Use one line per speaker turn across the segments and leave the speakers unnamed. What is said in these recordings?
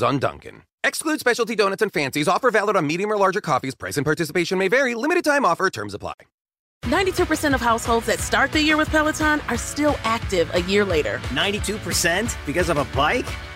on Duncan. Exclude specialty donuts and fancies. Offer valid on medium or larger coffees. Price and participation may vary. Limited time offer. Terms apply.
92% of households that start the year with Peloton are still active a year later.
92% because of a bike?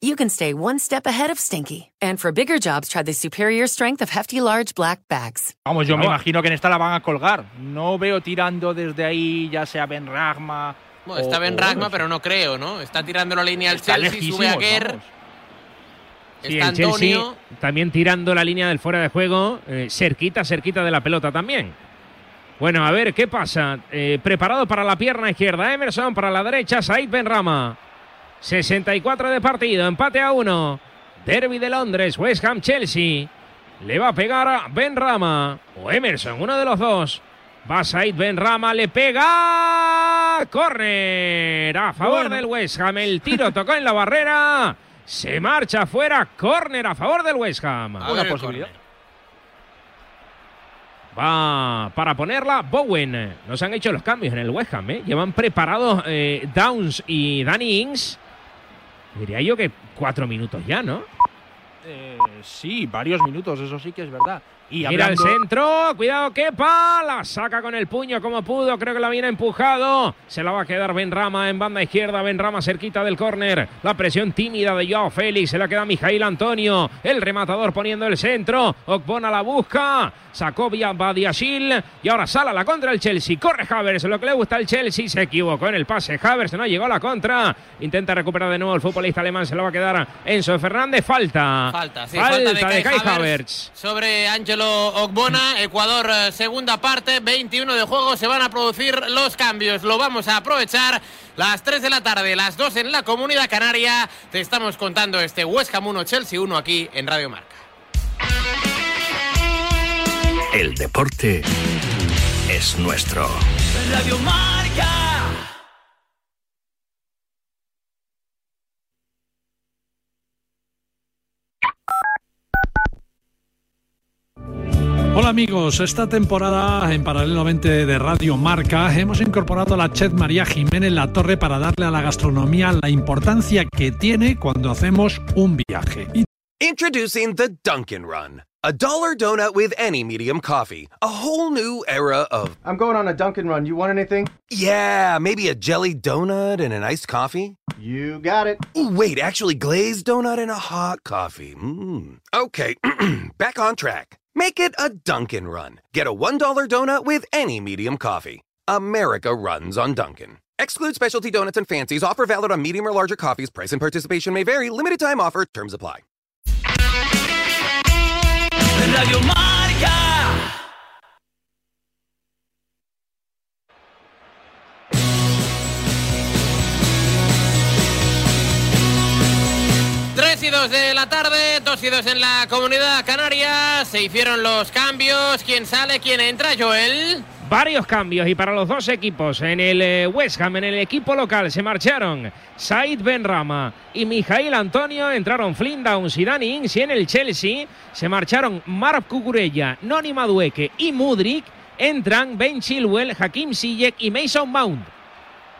you can stay one step ahead of stinky. And for bigger jobs, try the superior strength of Hefty Large Black Bags.
Vamos, yo me imagino que en esta la van a colgar. No veo tirando desde ahí, ya sea Ben Ragma.
Bueno, está Ben Ragma, pero no creo, ¿no? Está tirando la línea al Chelsea, sube a Kerr.
Sí,
Está
el Chelsea
Antonio.
también tirando la línea del fuera de juego, eh, cerquita, cerquita de la pelota también. Bueno, a ver qué pasa. Eh, preparado para la pierna izquierda, Emerson para la derecha, Said Benrama. 64 de partido, empate a uno. Derby de Londres, West Ham Chelsea. Le va a pegar a Benrama o Emerson, uno de los dos. Va Said Benrama, le pega. Corner a favor
Bueno.
del West Ham. El tiro tocó en la barrera. Se marcha fuera. Corner a favor del West Ham.
A el córner.
Va para ponerla Bowen. Nos han hecho los cambios en el West Ham. ¿eh? Llevan preparados eh, Downs y Danny Ings. Diría yo que cuatro minutos ya, ¿no?
Eh, sí, varios minutos, eso sí que es verdad. Y
Mira el
hablando-
centro, cuidado, Kepa, la saca con el puño como pudo, creo que la viene empujado, se la va a quedar Benrama en banda izquierda, Benrama cerquita del córner, la presión tímida de Joao Félix, se la queda Mijail Antonio, el rematador poniendo el centro, Okbona la busca, sacó vía Badiashil y ahora sale a la contra el Chelsea, corre Havers, lo que le gusta al Chelsea, se equivocó en el pase, Havers no llegó a la contra, intenta recuperar de nuevo el futbolista alemán, se la va a quedar Enzo Fernández, falta,
Falta, sí, falta, de Kai,
Kai
Havertz
Havertz.
sobre Angelo Ogbona. Ecuador, eh, segunda parte, 21 de juego. Se van a producir los cambios. Lo vamos a aprovechar. Las 3 de la tarde, las 2 en la Comunidad Canaria. Te estamos contando este West Ham 1, Chelsea 1 aquí en Radio Marca.
El deporte es nuestro.
Radio Marca.
Hola amigos, esta temporada en paralelamente de Radio Marca hemos incorporado a la chef María Jiménez La Torre para darle a la gastronomía la importancia que tiene cuando hacemos un viaje. Y
Introducing the Dunkin' Run, a dollar donut with any medium coffee. A whole new era of.
I'm going on a Dunkin' Run. You want anything?
Yeah, maybe a jelly donut and an iced coffee.
You got it.
Ooh, wait, actually, glazed donut and a hot coffee. Mmm. Okay, back on track. Make it a Dunkin' Run. Get a $1 donut with any medium coffee. America runs on Dunkin'. Exclude specialty donuts and fancies. Offer valid on medium or larger coffees. Price and participation may vary. Limited time offer. Terms apply.
Radio Marca.
Tres y dos de la tarde, dos y dos en la Comunidad Canaria. Se hicieron los cambios. ¿Quién sale? ¿Quién entra, Joel?
Varios cambios y para los dos equipos. En el eh, West Ham, en el equipo local, se marcharon Said Benrama y Mijail Antonio. Entraron Flynn Downs y Danny Ings. Y en el Chelsea se marcharon Mark Cucurella, Noni Madueque y Mudrik. Entran Ben Chilwell, Hakim Ziyech y Mason Mount.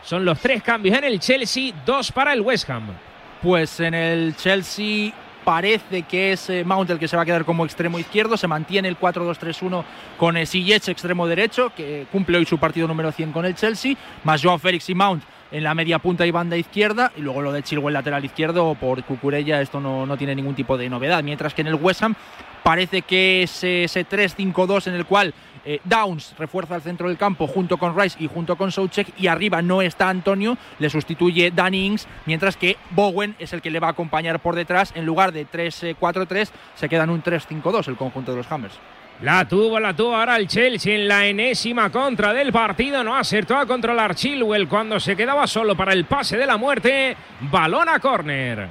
Son los tres cambios en el Chelsea, dos para el West Ham.
Pues en el Chelsea parece que es Mount el que se va a quedar como extremo izquierdo. Se mantiene el 4-2-3-1 con Ziyech extremo derecho, que cumple hoy su partido número 100 con el Chelsea. Más Joao Félix y Mount en la media punta y banda izquierda. Y luego lo de Chilwell lateral izquierdo por Cucurella, esto no, no tiene ningún tipo de novedad. Mientras que en el West Ham parece que ese, ese 3-5-2 en el cual eh, Downs refuerza el centro del campo junto con Rice y junto con Soucek y arriba no está Antonio, le sustituye Danny Ings, mientras que Bowen es el que le va a acompañar por detrás. En lugar de 3-4-3 se queda en un 3-5-2 el conjunto de los Hammers.
La tuvo, la tuvo ahora el Chelsea en la enésima contra del partido. No acertó a controlar Chilwell cuando se quedaba solo para el pase de la muerte. Balón a córner.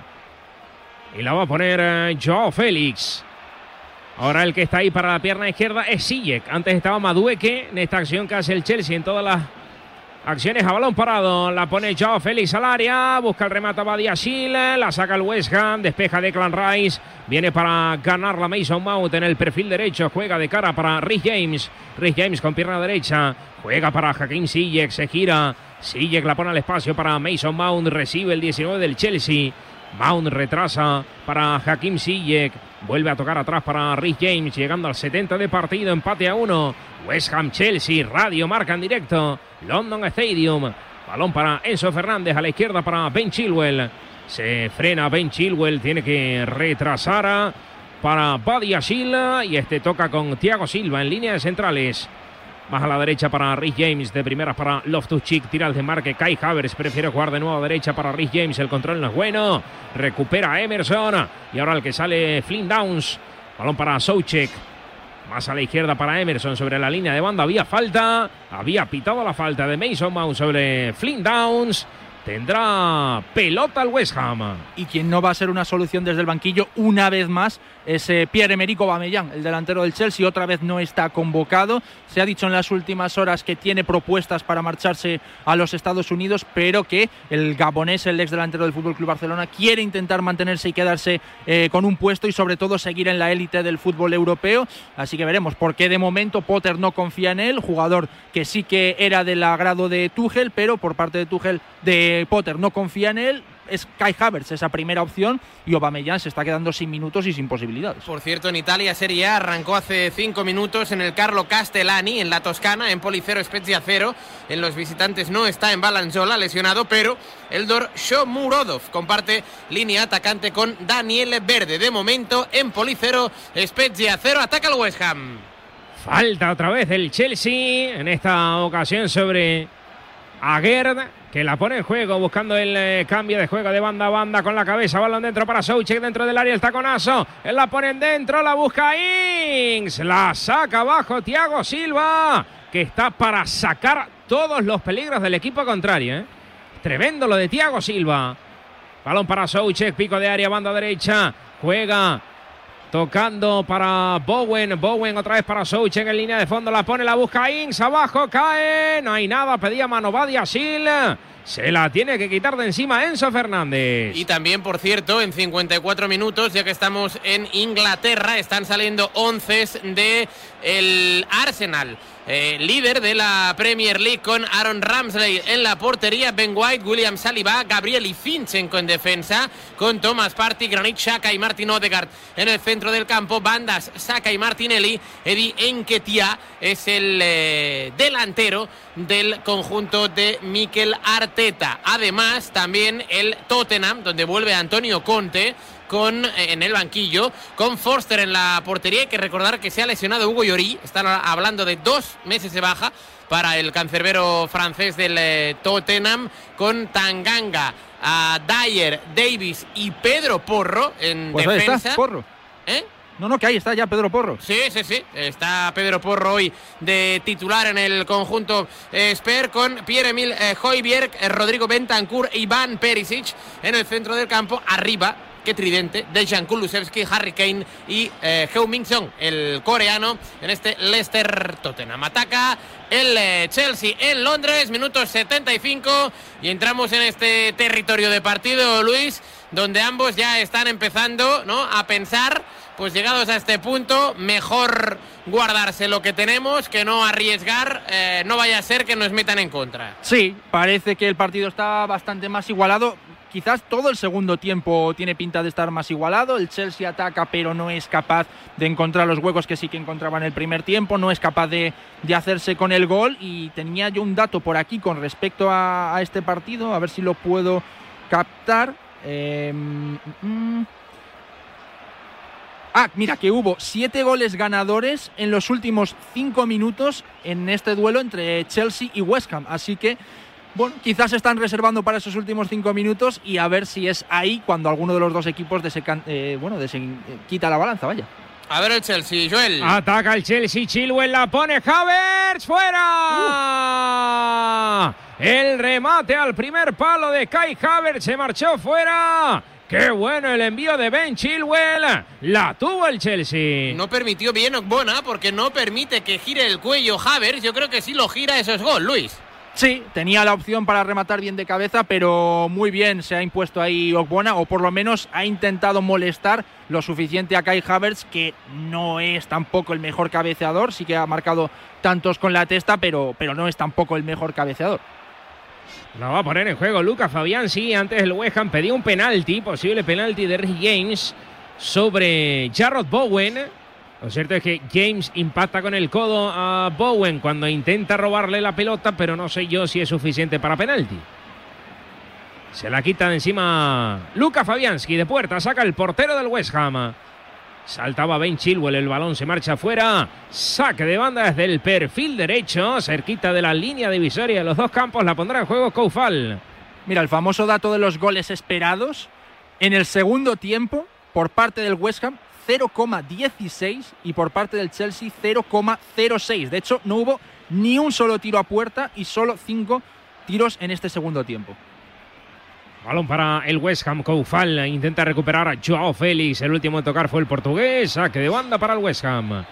Y la va a poner eh, Joao Félix. Ahora el que está ahí para la pierna izquierda es Sijek. Antes estaba Madueque en esta acción que hace el Chelsea en todas las acciones a balón parado. La pone Joao Félix al área. Busca el remate a Badiashil. La saca el West Ham. Despeja Declan Rice. Viene para ganar la Mason Mount en el perfil derecho. Juega de cara para Rhys James. Rhys James con pierna derecha. Juega para Hakim Sijek. Se gira. Sijek la pone al espacio para Mason Mount. Recibe el 19 del Chelsea. Mount retrasa para Hakim Sijek. Vuelve a tocar atrás para Rhys James, llegando al 70 de partido, empate a uno. West Ham Chelsea, radio marca en directo. London Stadium. Balón para Enzo Fernández, a la izquierda para Ben Chilwell. Se frena Ben Chilwell, tiene que retrasar para Badia Silva y este toca con Thiago Silva en línea de centrales. Más a la derecha para Rhys James, de primeras para Loftus-Cheek, tira el desmarque, Kai Havertz prefiere jugar de nuevo a derecha para Rhys James, el control no es bueno, recupera Emerson y ahora el que sale Flynn Downs, balón para Soucek, más a la izquierda para Emerson sobre la línea de banda, había falta, había pitado la falta de Mason Mount sobre Flynn Downs, tendrá pelota al West Ham.
Y quien no va a ser una solución desde el banquillo una vez más es eh, Pierre-Emerick Aubameyang, el delantero del Chelsea, otra vez no está convocado. Se ha dicho en las últimas horas que tiene propuestas para marcharse a los Estados Unidos, pero que el gabonés, el ex delantero del Fútbol Club Barcelona, quiere intentar mantenerse y quedarse eh, con un puesto y sobre todo seguir en la élite del fútbol europeo. Así que veremos por qué de momento Potter no confía en él, jugador que sí que era del agrado de Tuchel, pero por parte de Tuchel de Potter no confía en él. Es Kai Havertz esa primera opción y Aubameyang se está quedando sin minutos y sin posibilidades.
Por cierto, en Italia Serie A arrancó hace cinco minutos en el Carlo Castellani, en la Toscana, en Policero Spezia 0. En los visitantes no está en Balanzola, lesionado, pero Eldor Shomurodov comparte línea atacante con Daniel Verde. De momento, en Policero Spezia 0, ataca el West Ham.
Falta otra vez del Chelsea, en esta ocasión sobre Aguerd, que la pone en juego, buscando el eh, cambio de juego de banda a banda con la cabeza. Balón dentro para Soucek, dentro del área el taconazo. Él la pone dentro, la busca Ings. La saca abajo Thiago Silva, que está para sacar todos los peligros del equipo contrario. ¿eh? Tremendo lo de Thiago Silva. Balón para Soucek, pico de área, banda derecha. Juega Tocando para Bowen. Bowen otra vez para Soucek en línea de fondo. La pone, la busca Ings. Abajo cae. No hay nada. Pedía mano Badia Sil. Se la tiene que quitar de encima Enzo Fernández.
Y también, por cierto, en 54 minutos, ya que estamos en Inglaterra, están saliendo 11 de el Arsenal. eh, líder de la Premier League con Aaron Ramsey en la portería, Ben White, William Saliba, Gabriel y Finchenko en defensa, con Thomas Partey, Granit Xhaka y Martin Odegaard en el centro del campo, bandas Saka y Martinelli, Eddie Enketia es el eh, delantero del conjunto de Mikel Arteta. Además, también el Tottenham, donde vuelve Antonio Conte con eh, en el banquillo, con Forster en la portería. Hay que recordar que se ha lesionado Hugo Llorí. Están hablando de dos meses de baja para el cancerbero francés del eh, Tottenham, con Tanganga, a Dyer, Davis y Pedro Porro en
Pues ahí
defensa.
está, Porro.
¿Eh?
No, no, que ahí está ya Pedro Porro.
Sí, sí, sí. Está Pedro Porro hoy de titular en el conjunto eh, Sper con Pierre-Emil eh, Højbjerg, eh, Rodrigo Bentancur Iván Perisic en el centro del campo. Arriba, qué tridente, Dejan Kulusevski, Harry Kane y eh, Heung-Min Son, el coreano, en este Leicester Tottenham. Ataca el Chelsea en Londres, minutos 75 y entramos en este territorio de partido, Luis, donde ambos ya están empezando ¿no? a pensar pues llegados a este punto, mejor guardarse lo que tenemos que no arriesgar, eh, no vaya a ser que nos metan en contra.
Sí, parece que el partido está bastante más igualado. quizás todo el segundo tiempo tiene pinta de estar más igualado. El Chelsea ataca, pero no es capaz de encontrar los huecos que sí que encontraba en el primer tiempo, no es capaz de, de hacerse con el gol. Y tenía yo un dato por aquí con respecto a, este partido, a ver si lo puedo captar. Eh, mm, Ah, mira, que hubo siete goles ganadores en los últimos cinco minutos en este duelo entre Chelsea y West Ham. Así que, bueno, quizás se están reservando para esos últimos cinco minutos y a ver si es ahí cuando alguno de los dos equipos desecan- eh, bueno, desen- eh, quita la balanza, vaya.
A ver el Chelsea, Joel.
Ataca el Chelsea, Chilwell la pone Havertz fuera. El remate al primer palo de Kai Havertz se marchó fuera. Qué bueno el envío de Ben Chilwell. La tuvo el Chelsea.
No permitió bien Ogbona porque no permite que gire el cuello Havers. Yo creo que si lo gira eso es gol, Luis.
Sí, tenía la opción para rematar bien de cabeza, pero muy bien se ha impuesto ahí Ogbona, o por lo menos ha intentado molestar lo suficiente a Kai Havertz, que no es tampoco el mejor cabeceador, sí que ha marcado tantos con la testa, pero, pero no es tampoco el mejor cabeceador.
La va a poner en juego Lucas Fabián. Sí, antes el West Ham pedía un penalti, posible penalti de Rick James sobre Jarrod Bowen. Lo cierto es que James impacta con el codo a Bowen cuando intenta robarle la pelota, pero no sé yo si es suficiente para penalti. Se la quita de encima Lucas Fabianski de puerta, saca el portero del West Ham. Saltaba Ben Chilwell, el balón se marcha afuera. Saque de banda desde el perfil derecho, cerquita de la línea divisoria de los dos campos. La pondrá en juego Koufal.
Mira, el famoso dato de los goles esperados. En el segundo tiempo, por parte del West Ham, 0,16 y por parte del Chelsea 0,06. De hecho, no hubo ni un solo tiro a puerta y solo cinco tiros en este segundo tiempo.
Balón para el West Ham. Koufal intenta recuperar a Joao Félix. El último en tocar fue el portugués. Saque de banda para el West Ham.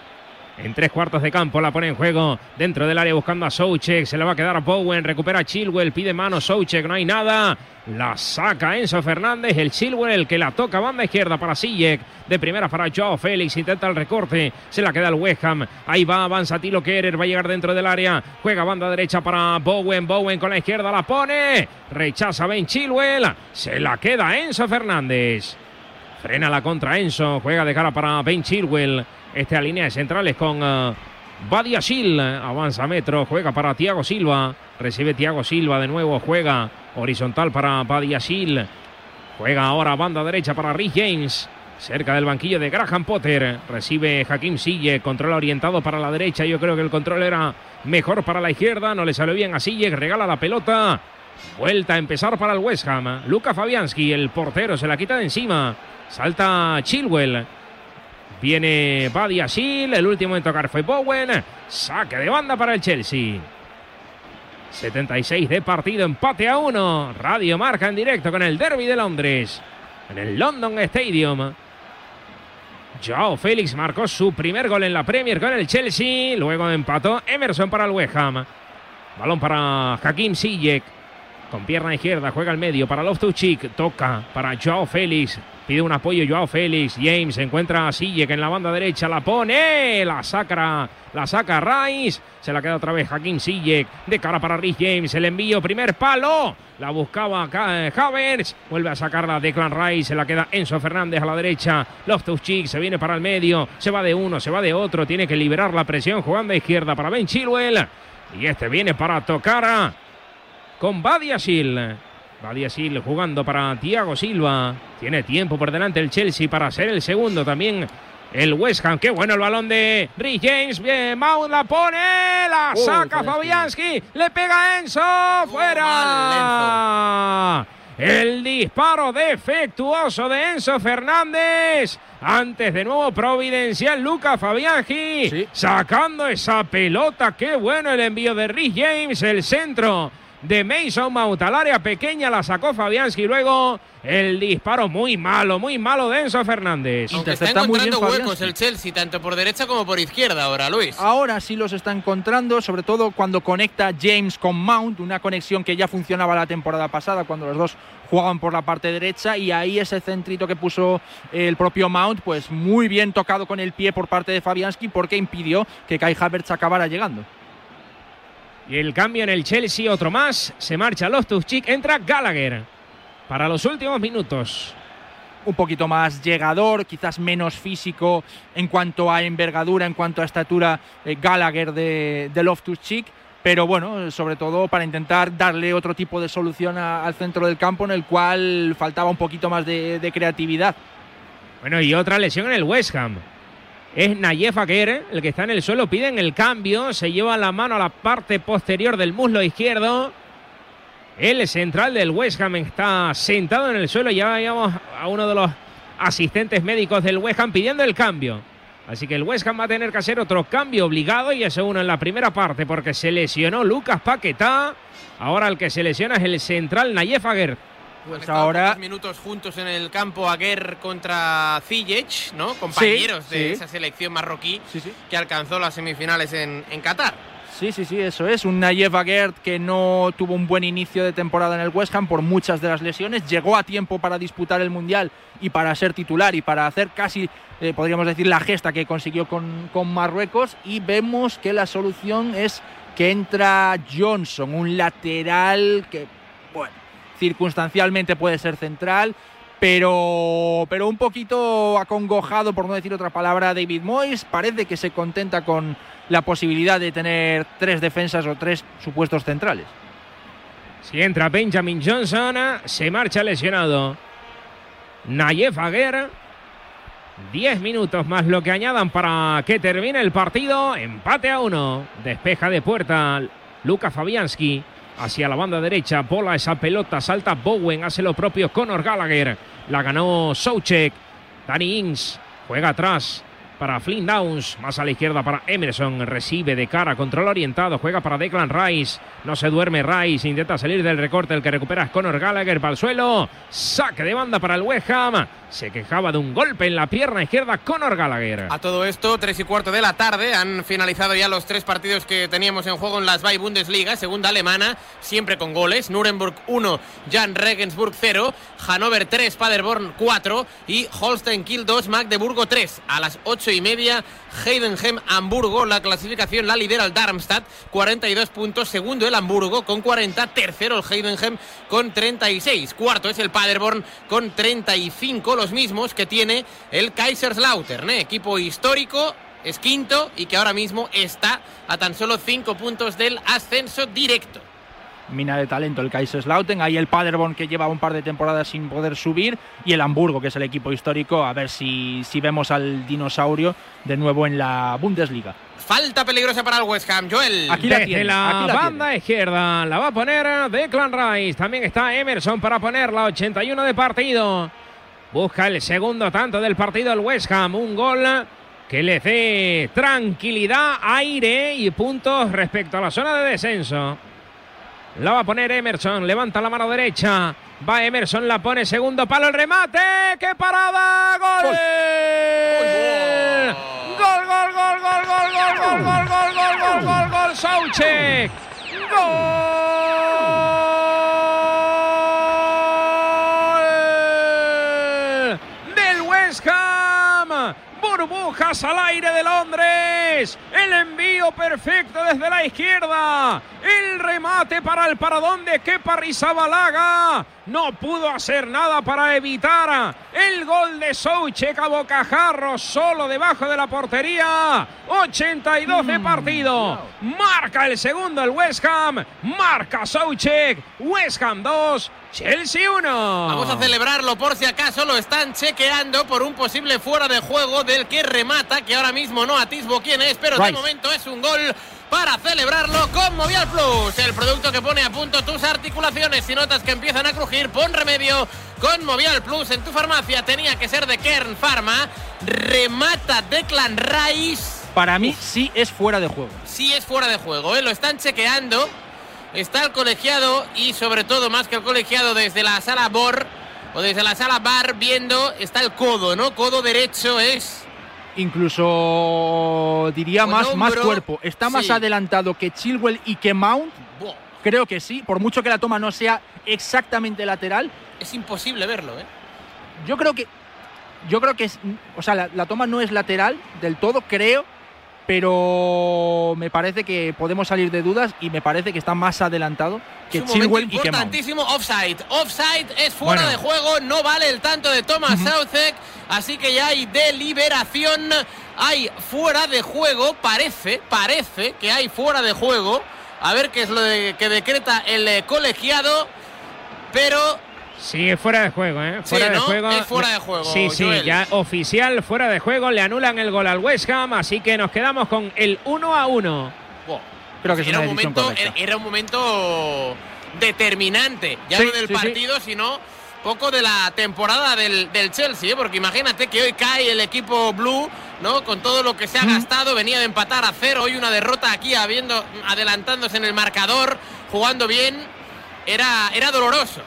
En tres cuartos de campo la pone en juego dentro del área buscando a Soucek. Se le va a quedar a Bowen. Recupera a Chilwell. Pide mano Soucek. No hay nada. La saca Enzo Fernández. El Chilwell el que la toca banda izquierda para Sijek. De primera para Joao Félix. Intenta el recorte. Se la queda el West Ham. Ahí va. Avanza Tilo Kerer. Va a llegar dentro del área. Juega banda derecha para Bowen. Bowen con la izquierda la pone. Rechaza Ben Chilwell. Se la queda Enzo Fernández. Frena la contra Enzo. Juega de cara para Ben Chilwell. Este a línea de centrales con uh, Badia Sil. Avanza metro. Juega para Tiago Silva. Recibe Tiago Silva de nuevo. Juega horizontal para Badia Sil. Juega ahora banda derecha para Rhys James. Cerca del banquillo de Graham Potter. Recibe Hakim Sille. Control orientado para la derecha. Yo creo que el control era mejor para la izquierda. No le salió bien a Sille. Regala la pelota. Vuelta a empezar para el West Ham. Luca Fabianski, el portero, se la quita de encima. Salta Chilwell. Viene Badia Sil. El último en tocar fue Bowen. Saque de banda para el Chelsea. 76 de partido, empate a 1. Radio marca en directo con el Derby de Londres. En el London Stadium. Joao Félix marcó su primer gol en la Premier con el Chelsea. Luego empató Emerson para el West Ham. Balón para Hakim Ziyech. Con pierna izquierda juega al medio para Loftus-Cheek. Toca para Joao Félix. Pide un apoyo Joao Félix. James encuentra a Ziyech en la banda derecha. La pone. La saca, la saca Rice. Se la queda otra vez Hakim Ziyech. De cara para Rhys James. El envío. Primer palo. La buscaba eh, Havertz. Vuelve a sacarla Declan Rice. Se la queda Enzo Fernández a la derecha. Loftus-Cheek se viene para el medio. Se va de uno, se va de otro. Tiene que liberar la presión jugando a izquierda para Ben Chilwell. Y este viene para tocar a- con Badia Sil. Badia Sil jugando para Thiago Silva. Tiene tiempo por delante el Chelsea para ser el segundo también. El West Ham, qué bueno el balón de Rhys James. Bien, Mount la pone, la saca
Fabianski.
Le pega Enzo. Fuera. El disparo defectuoso de Enzo Fernández. Antes de nuevo providencial Luca Fabianski. Sacando esa pelota. Qué bueno el envío de Rhys James. El centro de Mason Mount al área pequeña. La sacó Fabianski. Luego el disparo muy malo, muy malo de Enzo Fernández.
Aunque está encontrando huecos el Chelsea, tanto por derecha como por izquierda ahora, Luis.
Ahora sí los está encontrando, sobre todo cuando conecta James con Mount, una conexión que ya funcionaba la temporada pasada cuando los dos jugaban por la parte derecha y ahí ese centrito que puso el propio Mount, pues muy bien tocado con el pie por parte de Fabianski porque impidió que Kai Havertz acabara llegando.
Y el cambio en el Chelsea, otro más. Se marcha Loftus-Cheek, entra Gallagher. para los últimos minutos.
Un poquito más llegador, quizás menos físico en cuanto a envergadura, en cuanto a estatura eh, Gallagher de, de Loftus Cheek, pero bueno, sobre todo para intentar darle otro tipo de solución a- al centro del campo en el cual faltaba un poquito más de, de creatividad.
Bueno, y otra lesión en el West Ham. Es Nayef Aguer, el que está en el suelo, piden el cambio, se lleva la mano a la parte posterior del muslo izquierdo. El central del West Ham está sentado en el suelo, ya veíamos a uno de los asistentes médicos del West Ham pidiendo el cambio. Así que el West Ham va a tener que hacer otro cambio obligado y eso uno en la primera parte porque se lesionó Lucas Paquetá. Ahora el que se lesiona es el central Nayef.
Pues
ahora-
pocos minutos juntos en el campo Aguer contra Ziyech, ¿no? Compañeros de
sí.
esa selección marroquí
sí.
que alcanzó las semifinales en, en Qatar.
Sí, sí, sí, eso es. Un Nayef Aguert que no tuvo un buen inicio de temporada en el West Ham por muchas de las lesiones. Llegó a tiempo para disputar el Mundial y para ser titular y para hacer casi, eh, podríamos decir, la gesta que consiguió con, con Marruecos. Y vemos que la solución es que entra Johnson, un lateral que, bueno, circunstancialmente puede ser central. Pero, pero un poquito acongojado, por no decir otra palabra, David Moyes. Parece que se contenta con la posibilidad de tener tres defensas o tres supuestos centrales.
Si entra Benjamin Johnson, se marcha lesionado. Nayef Aguer. 10 minutos más lo que añadan para que termine el partido. Empate a uno. Despeja de puerta Luca Fabianski. Hacia la banda derecha, bola esa pelota, salta Bowen, hace lo propio Conor Gallagher. La ganó Soucek. Danny Ings juega atrás para Flynn Downs, más a la izquierda para Emerson, recibe de cara, control orientado, juega para Declan Rice, no se duerme Rice, intenta salir del recorte, el que recupera Conor Gallagher para el suelo, saque de banda para el West Ham, se quejaba de un golpe en la pierna izquierda Conor Gallagher.
A todo esto, tres y cuarto de la tarde, han finalizado ya los tres partidos que teníamos en juego en las Bay Bundesliga, segunda alemana, siempre con goles. Nuremberg 1, Jan Regensburg 0, Hannover 3, Paderborn 4 y Holstein Kiel 2, Magdeburgo 3. A las y media, Heidenheim Hamburgo, la clasificación la lidera el Darmstadt, 42 puntos, segundo el Hamburgo con 40, tercero el Heidenheim con 36, cuarto es el Paderborn con 35, los mismos que tiene el Kaiserslautern, ¿eh? equipo histórico, es quinto y que ahora mismo está a tan solo 5 puntos del ascenso directo.
Mina de talento el Kaiserslautern, ahí el Paderborn que lleva un par de temporadas sin poder subir y el Hamburgo que es el equipo histórico, a ver si, si vemos al dinosaurio de nuevo en la Bundesliga.
Falta peligrosa para el West Ham, Joel.
Aquí la
Desde
tiene,
la
aquí la
banda izquierda la va a poner Declan Rice. También está Emerson para ponerla. 81 de partido. Busca el segundo tanto del partido el West Ham. Un gol que le dé tranquilidad, aire y puntos respecto a la zona de descenso. La va a poner Emerson. Levanta la mano derecha. Va Emerson, la pone segundo palo el remate. ¡Qué parada! ¡Gol! Gol, gol, gol, gol, gol, gol, gol, gol, gol, gol, gol, gol, gol, Soucek. Gol del West Ham. Al aire de Londres. El envío perfecto desde la izquierda. El remate para el paradón de Kepa Rizabalaga. No pudo hacer nada para evitar el gol de Soucek a bocajarro solo debajo de la portería. 82 de partido. Marca el segundo el West Ham. Marca Soucek. West Ham 2. Chelsea 1.
Vamos a celebrarlo por si acaso lo están chequeando por un posible fuera de juego del que remata, que ahora mismo no atisbo quién es, pero de
Rice.
momento es un gol para celebrarlo con Movial Plus, el producto que pone a punto tus articulaciones. Si notas que empiezan a crujir, pon remedio con Movial Plus en tu farmacia. Tenía que ser de Kern Pharma. Remata Declan Rice.
Para mí sí es fuera de juego.
Sí es fuera de juego, ¿eh? lo están chequeando. Está el colegiado y sobre todo más que el colegiado desde la sala BOR o desde la sala BAR viendo está el codo, ¿no? Codo derecho es
Incluso diría
Con
más, más cuerpo. Está más
sí.
adelantado que Chilwell y que Mount.
Buah,
Creo que sí, por mucho que la toma no sea exactamente lateral.
es imposible verlo, ¿eh?
Yo creo que. Yo creo que es. O sea, la, la toma no es lateral del todo, creo. Pero me parece que podemos salir de dudas y me parece que está más adelantado que Chilwell y que
importantísimo offside. Offside es fuera
Bueno.
de juego, no vale el tanto de Thomas Soucek, así que ya hay deliberación, hay fuera de juego, parece, parece que hay fuera de juego. A ver qué es lo de- que decreta el eh, colegiado, pero
Sí, es fuera de juego, ¿eh?
Sí,
Fuera de
¿no?
juego.
Es fuera de juego,
Sí, sí,
Joel.
ya oficial, fuera de juego. Le anulan el gol al West Ham, así que nos quedamos con el 1 a 1.
Buah,
Creo que es
era
una
un momento,
correcta.
era, un momento determinante, ya
Sí,
no del
sí, sí.
partido, sino poco de la temporada del, del Chelsea, ¿eh? porque imagínate que hoy cae el equipo blue, ¿no? Con todo lo que se ha gastado, venía de empatar a cero, hoy una derrota aquí, habiendo adelantándose en el marcador, jugando bien, era, era doloroso.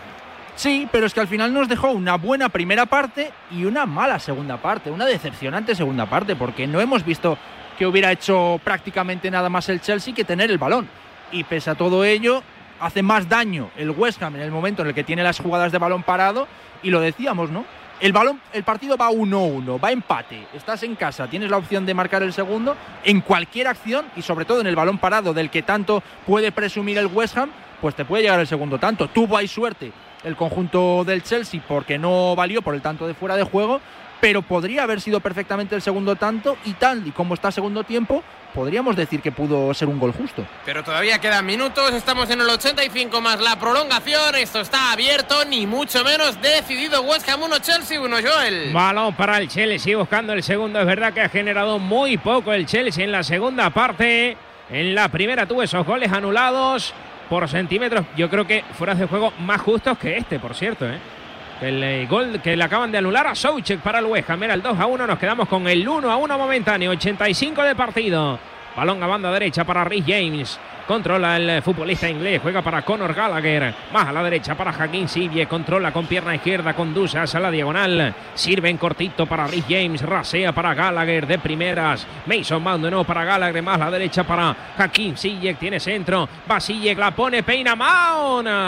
Sí, pero es que al final nos dejó una buena primera parte y una mala segunda parte, una decepcionante segunda parte, porque no hemos visto que hubiera hecho prácticamente nada más el Chelsea que tener el balón. Y pese a todo ello, hace más daño el West Ham en el momento en el que tiene las jugadas de balón parado, y lo decíamos, ¿no? El balón, el partido va 1-1, va empate, estás en casa, tienes la opción de marcar el segundo en cualquier acción y sobre todo en el balón parado del que tanto puede presumir el West Ham, pues te puede llegar el segundo tanto. Tuvo ahí suerte el conjunto del Chelsea porque no valió por el tanto de fuera de juego, pero podría haber sido perfectamente el segundo tanto y tal y como está segundo tiempo, podríamos decir que pudo ser un gol justo.
Pero todavía quedan minutos, estamos en el 85 más la prolongación, esto está abierto, ni mucho menos decidido West Ham 1, Chelsea 1, Joel.
Balón para el Chelsea buscando el segundo. Es verdad que ha generado muy poco el Chelsea en la segunda parte. En la primera tuvo esos goles anulados por centímetros. Yo creo que fuera de juego más justos que este, por cierto. ¿eh? El eh, gol que le acaban de anular a Soucek para el West Ham. Era el 2 a 1. Nos quedamos con el 1 a 1 momentáneo. 85 de partido. Balón a banda derecha para Rhys James. Controla el futbolista inglés. Juega para Conor Gallagher. Más a la derecha para Joaquín Sille. Controla con pierna izquierda. Conduce hacia la diagonal. Sirve en cortito para Rhys James. Rasea para Gallagher de primeras. Mason Mount nuevo para Gallagher. Más a la derecha para Joaquín Sille. Tiene centro. Va Sille. La pone. Peina.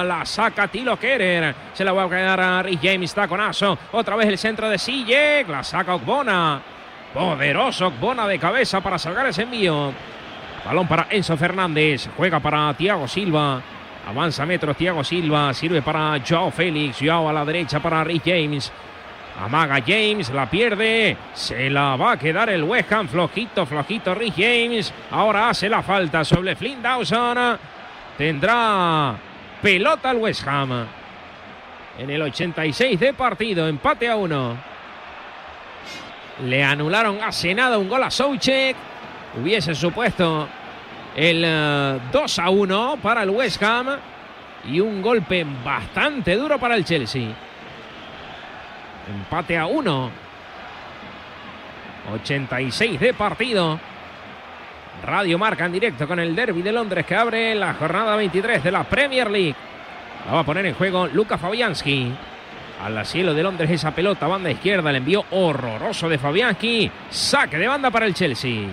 La saca Tilo Kerer. Se la va a quedar a Rhys James. Taconazo. Otra vez el centro de Sille. La saca Ogbona. Poderoso Ogbona de cabeza para sacar ese envío. Balón para Enzo Fernández. Juega para Thiago Silva. Avanza metros Thiago Silva. Sirve para Joao Félix. Joao a la derecha para Rhys James. Amaga James, la pierde. Se la va a quedar el West Ham. Flojito, flojito Rhys James. Ahora hace la falta sobre Flynn Dawson. Tendrá pelota el West Ham. En el 86 de partido. Empate a uno. Le anularon hace nada un gol a Soucek. Hubiese supuesto el eh, 2 a 1 para el West Ham. Y un golpe bastante duro para el Chelsea. Empate a 1. 86 de partido. Radio Marca en directo con el Derby de Londres que abre la jornada 23 de la Premier League. La va a poner en juego Luca Fabianski. Al cielo de Londres esa pelota, banda izquierda, el envío horroroso de Fabianski. Saque de banda para el Chelsea.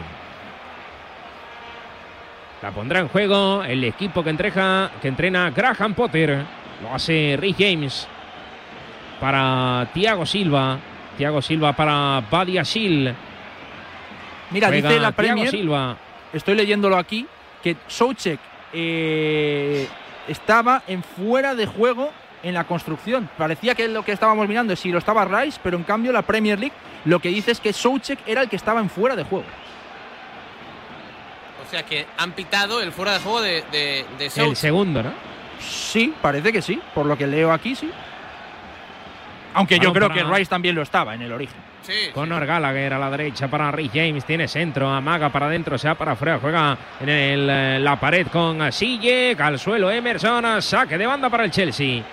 La pondrá en juego el equipo que, entreja, que entrena Graham Potter. Lo hace Rhys James para Thiago Silva. Thiago Silva para Badia Sil.
Mira,
Juega
dice la Premier,
Silva.
estoy leyéndolo aquí, que Soucek eh, estaba en fuera de juego en la construcción. Parecía que lo que estábamos mirando es si lo estaba Rice, pero en cambio la Premier League lo que dice es que Soucek era el que estaba en fuera de juego.
O sea que han pitado el fuera de juego de, de, de
El segundo, ¿no?
Sí, parece que sí, por lo que leo aquí sí. Aunque yo
Balón
creo
para-
que Rice también lo estaba en el origen.
Sí,
Conor Gallagher a la derecha para Rhys James. Tiene centro, amaga para adentro, se va para afuera. Juega en el, eh, la pared con Sille. Al suelo Emerson. Saque de banda para el Chelsea.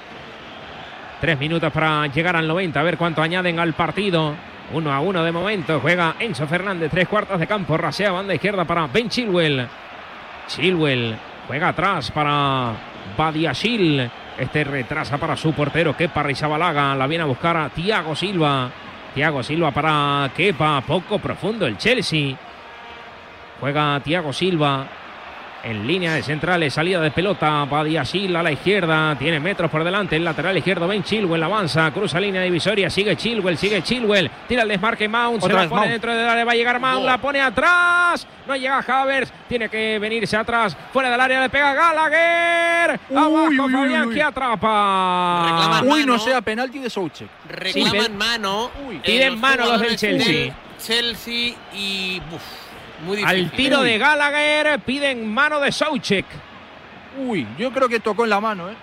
Tres minutos para llegar al 90. A ver cuánto añaden al partido. Uno a uno de momento. Juega Enzo Fernández. Tres cuartos de campo. Rasea banda izquierda para Ben Chilwell. Chilwell juega atrás para Badiashil. Este retrasa para su portero Kepa Rizabalaga. La viene a buscar a Thiago Silva. Thiago Silva para Kepa. Poco profundo el Chelsea. Juega Thiago Silva. En línea de centrales, salida de pelota, Badiasil a la izquierda, tiene metros por delante, el lateral izquierdo, Ben Chilwell avanza, cruza línea divisoria, sigue Chilwell, sigue Chilwell, tira el desmarque Mount, se la pone
Mount.
dentro del área, va a llegar Mount, la pone atrás, no llega Havers, tiene que venirse atrás, fuera del área le pega Gallagher, abajo
uy, uy,
Fabián
uy.
que atrapa.
Reclaman
Uy, no
mano.
sea penalti de Soucek.
Reclaman
Sí,
mano.
Uy.
eh,
Piden mano los del Chelsea.
Chelsea y. uf, muy difícil.
Al tiro de Gallagher piden mano de Soucek.
Uy, yo creo que tocó en la mano, ¿eh?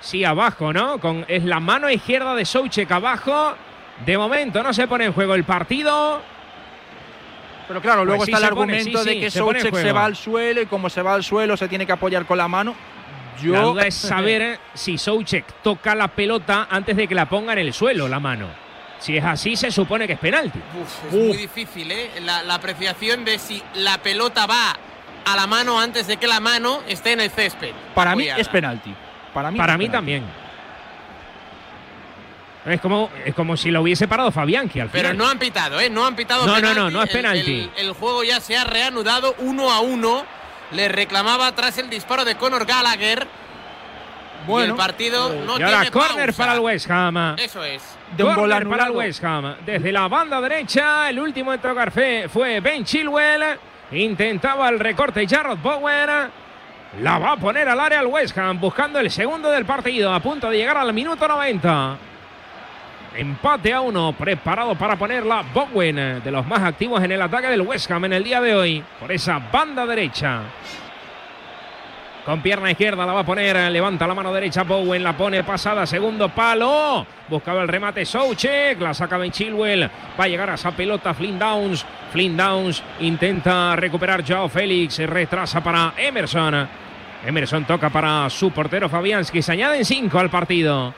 Sí, abajo, ¿no? Con, es la mano izquierda de Soucek abajo. De momento no se pone en juego el partido.
Pero claro,
Pues
luego
sí
está el
pone,
argumento
sí,
de
sí,
que
se
Soucek se va al suelo y como se va al suelo se tiene que apoyar con la mano. Yo...
La duda es saber si Soucek toca la pelota antes de que la ponga en el suelo, la mano. Si es así, se supone que es penalti.
Uf, es muy difícil, ¿eh? La, la apreciación de si la pelota va a la mano antes de que la mano esté en el césped.
Para mí es penalti. Para mí,
Para mí
penalti.
también. Es como, es como si lo hubiese parado Fabianchi al
Pero
final.
no han pitado, ¿eh? No han pitado
No, no,
penalti.
no, no es
El-
penalti.
El, el juego ya se ha reanudado uno a uno. Le reclamaba tras el disparo de Conor Gallagher. Y
Bueno.
el partido no
y ahora
tiene
córner
pausa.
para el West Ham.
Eso es.
De un
para el. West Ham. Desde la banda derecha, el último en tocar fe fue Ben Chilwell. Intentaba el recorte Jarrod Bowen. La va a poner al área el West Ham, buscando el segundo del partido, a punto de llegar al minuto 90. Empate a uno, preparado para ponerla Bowen, de los más activos en el ataque del West Ham en el día de hoy, por esa banda derecha. Con pierna izquierda la va a poner, levanta la mano derecha Bowen, la pone pasada, segundo palo. Buscaba el remate Soucek, la saca Ben Chilwell. Va a llegar a esa pelota Flynn Downs. Flynn Downs intenta recuperar Joao Félix, retrasa para Emerson. Emerson toca para su portero Fabianski. Se añaden cinco al partido.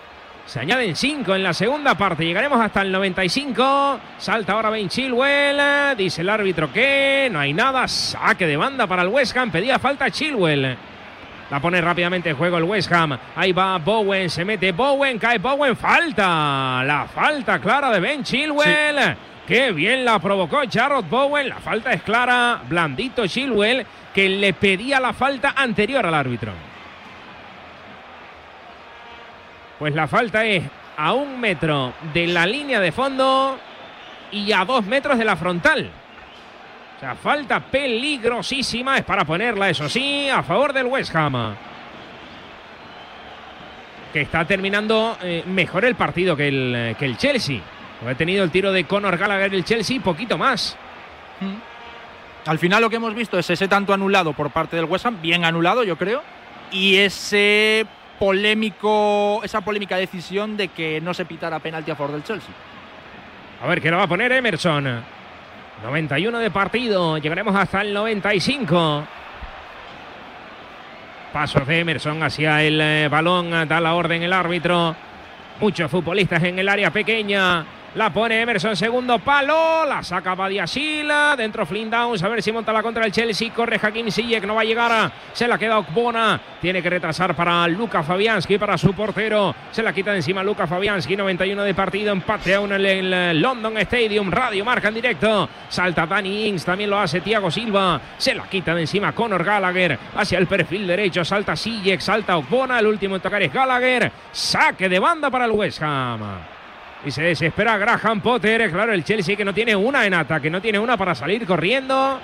Se añaden cinco en la segunda parte. Llegaremos hasta el 95. Salta ahora Ben Chilwell. Dice el árbitro que no hay nada. Saque de banda para el West Ham. Pedía falta Chilwell. La pone rápidamente en juego el West Ham. Ahí va Bowen, se mete Bowen, cae Bowen, falta. La falta clara de Ben Chilwell. Qué bien la provocó Jarrod Bowen. La falta es clara. Blandito Chilwell que le pedía la falta anterior al árbitro. Pues la falta es a un metro de la línea de fondo y a dos metros de la frontal. O sea, falta peligrosísima. Es para ponerla, eso sí, a favor del West Ham. Que está terminando eh, mejor el partido que el, eh, que el Chelsea. Ha tenido el tiro de Conor Gallagher el Chelsea, poquito más.
Al final lo que hemos visto es ese tanto anulado por parte del West Ham, bien anulado yo creo, y ese polémico, esa polémica decisión de que no se pitara penalti a favor del Chelsea.
A ver qué lo va a poner Emerson. 91 de partido, llegaremos hasta el 95. Pasos de Emerson hacia el eh, balón, da la orden el árbitro. Muchos futbolistas en el área pequeña. La pone Emerson, segundo palo. La saca Badiasila. Dentro Flynn Downs. A ver si monta la contra el Chelsea. Corre Hakim Ziyech. No va a llegar. Se la queda Okbona. Tiene que retrasar para Luca Fabianski, para su portero. Se la quita de encima Luca Fabianski. 91 de partido. Empate a uno en el London Stadium. Radio marca en directo. Salta Danny Ings. También lo hace Thiago Silva. Se la quita de encima Conor Gallagher. Hacia el perfil derecho. Salta Ziyech. Salta Okbona. El último en tocar es Gallagher. Saque de banda para el West Ham. Y se desespera Graham Potter. Claro, el Chelsea que no tiene una en ataque, no tiene una para salir corriendo.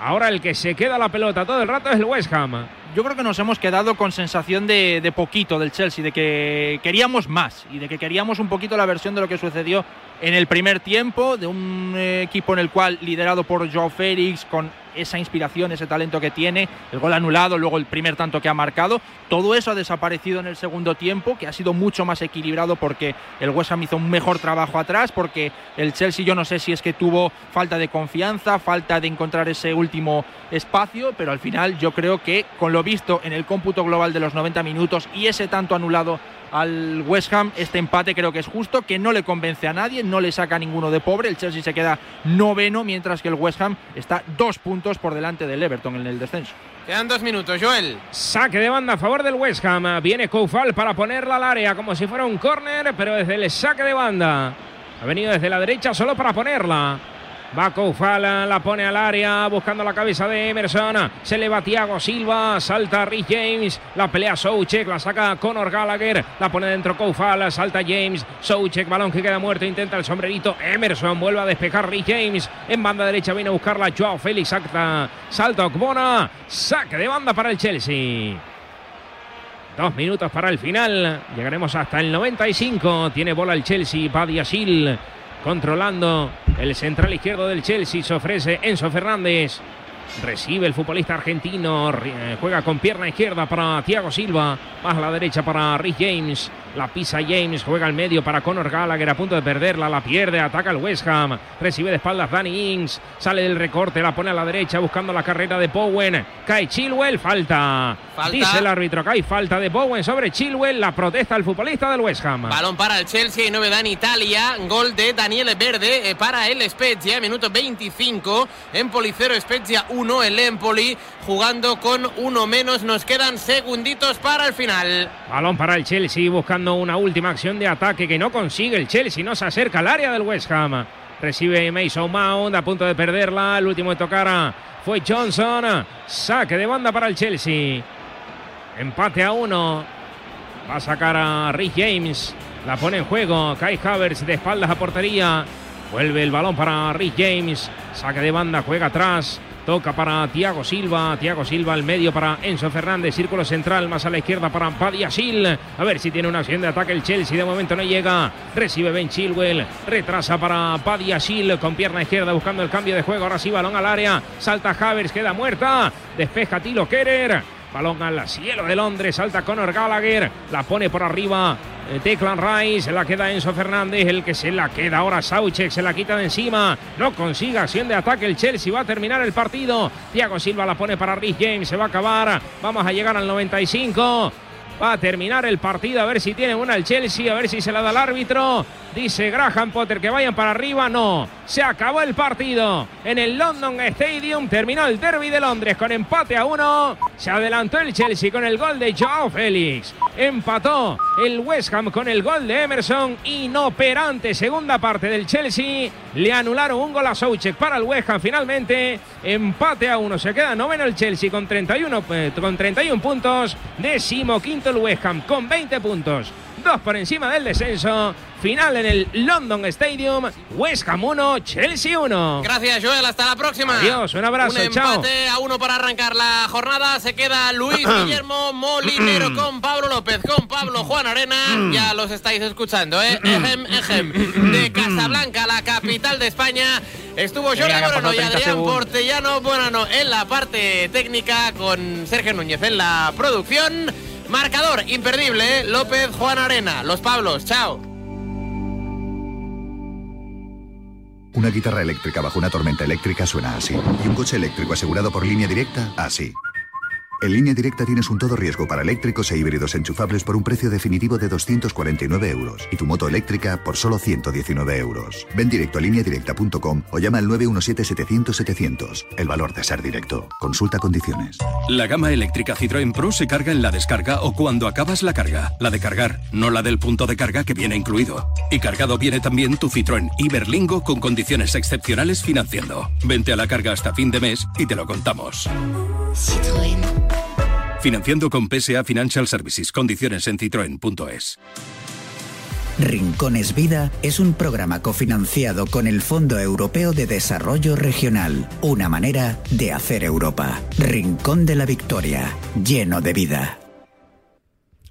Ahora el que se queda la pelota todo el rato es el West Ham.
Yo creo que nos hemos quedado con sensación de, de poquito del Chelsea, de que queríamos más y de que queríamos un poquito la versión de lo que sucedió en el primer tiempo, de un eh, equipo en el cual liderado por Joao Félix, con esa inspiración, ese talento que tiene, el gol anulado, luego el primer tanto que ha marcado, todo eso ha desaparecido en el segundo tiempo, que ha sido mucho más equilibrado porque el West Ham hizo un mejor trabajo atrás, porque el Chelsea yo no sé si es que tuvo falta de confianza, falta de encontrar ese último espacio, pero al final yo creo que con lo visto en el cómputo global de los 90 minutos y ese tanto anulado al West Ham, este empate creo que es justo, que no le convence a nadie, no le saca a ninguno de pobre, el Chelsea se queda noveno, mientras que el West Ham está dos puntos por delante del Everton en el descenso.
Quedan dos minutos, Joel.
Saque de banda a favor del West Ham. Viene Koufal para ponerla al área como si fuera un córner, pero desde el saque de banda. Ha venido desde la derecha solo para ponerla. Va Koufal, la pone al área, buscando la cabeza de Emerson. Se le va Thiago Silva, salta Rich James, la pelea Soucek, la saca Conor Gallagher, la pone dentro Koufal, salta James, Soucek, balón que queda muerto, intenta el sombrerito. Emerson vuelve a despejar Rich James. En banda derecha viene a buscarla Joao Félix, salta, salta Okbona, saque de banda para el Chelsea. Dos minutos para el final. Llegaremos hasta el 95. Tiene bola el Chelsea. Badiasil controlando el central izquierdo del Chelsea. Se ofrece Enzo Fernández. Recibe el futbolista argentino. eh, Juega con pierna izquierda para Thiago Silva. Más la derecha para Rich James. La pisa James. Juega al medio para Conor Gallagher. A punto de perderla. La pierde. Ataca el West Ham. Recibe de espaldas Danny Ings. Sale del recorte. La pone a la derecha buscando la carrera de Bowen. Cae Chilwell. Falta.
Falta.
Dice el árbitro que hay falta de Bowen sobre Chilwell. La protesta el futbolista del West Ham.
Balón para el Chelsea, novedad en Italia. Gol de Daniele Verde eh, para el Spezia, minuto 25. Empoli 0, Spezia 1. El Empoli jugando con uno menos. Nos quedan segunditos para el final.
Balón para el Chelsea buscando una última acción de ataque que no consigue el Chelsea. No se acerca al área del West Ham. Recibe Mason Mount a punto de perderla. El último de tocar fue Johnson. Saque de banda para el Chelsea. Empate a uno. Va a sacar a Rich James. La pone en juego. Kai Havertz de espaldas a portería. Vuelve el balón para Rich James. Saque de banda, juega atrás. Toca para Thiago Silva. Thiago Silva al medio para Enzo Fernández. Círculo central más a la izquierda para Padiasil. A ver si tiene una acción de ataque el Chelsea. De momento no llega. Recibe Ben Chilwell. Retrasa para Padiasil con pierna izquierda buscando el cambio de juego. Ahora sí, balón al área. Salta Havers, queda muerta. Despeja Tilo Kerer. Balón al cielo de Londres, salta Conor Gallagher, la pone por arriba Declan Rice, se la queda Enzo Fernández, el que se la queda ahora Sauchek, se la quita de encima, no consigue acción de ataque el Chelsea, va a terminar el partido, Thiago Silva la pone para Rich James, se va a acabar, vamos a llegar al 95. Va a terminar el partido, a ver si tiene una el Chelsea, a ver si se la da el árbitro. Dice Graham Potter que vayan para arriba. No, se acabó el partido en el London Stadium. Terminó el derby de Londres con empate a uno. Se adelantó el Chelsea con el gol de Joao Félix. Empató el West Ham con el gol de Emerson. Inoperante segunda parte del Chelsea. Le anularon un gol a Soucek para el West Ham finalmente. Empate a uno. Se queda noveno el Chelsea con 31, eh, con 31 puntos. Décimo quinto el West Ham con 20 puntos. Dos por encima del descenso. Final en el London Stadium. West Ham 1, Chelsea 1.
Gracias, Joel. Hasta la próxima.
Adiós, un abrazo,
Un
chao.
empate a uno para arrancar la jornada. Se queda Luis Guillermo Molinero con Pablo López, con Pablo Juan Arena. Ya los estáis escuchando, ¿eh? Ejem, ejem. De Casablanca, la capital de España. Estuvo Jordi Moreno y
30
Adrián
segundos.
Portellano Buenano en la parte técnica con Sergio Núñez en la producción. Marcador imperdible, ¿eh? López Juan Arena. Los Pablos, chao.
Una guitarra eléctrica bajo una tormenta eléctrica suena así. Y un coche eléctrico asegurado por línea directa, así. En línea directa tienes un todo riesgo para eléctricos e híbridos enchufables por un precio definitivo de 249 euros. Y tu moto eléctrica por solo 119 euros. Ven directo a lineadirecta.com o llama al 917-700-700. El valor de ser directo. Consulta condiciones.
La gama eléctrica Citroën Pro se carga en la descarga o cuando acabas la carga. La de cargar, no la del punto de carga que viene incluido. Y cargado viene también tu Citroën Iberlingo con condiciones excepcionales financiando. Vente a la carga hasta fin de mes y te lo contamos. Financiando con PSA Financial Services. Condiciones en citroen.es.
Rincones Vida es un programa cofinanciado con el Fondo Europeo de Desarrollo Regional, una manera de hacer Europa. Rincón de la Victoria, lleno de vida.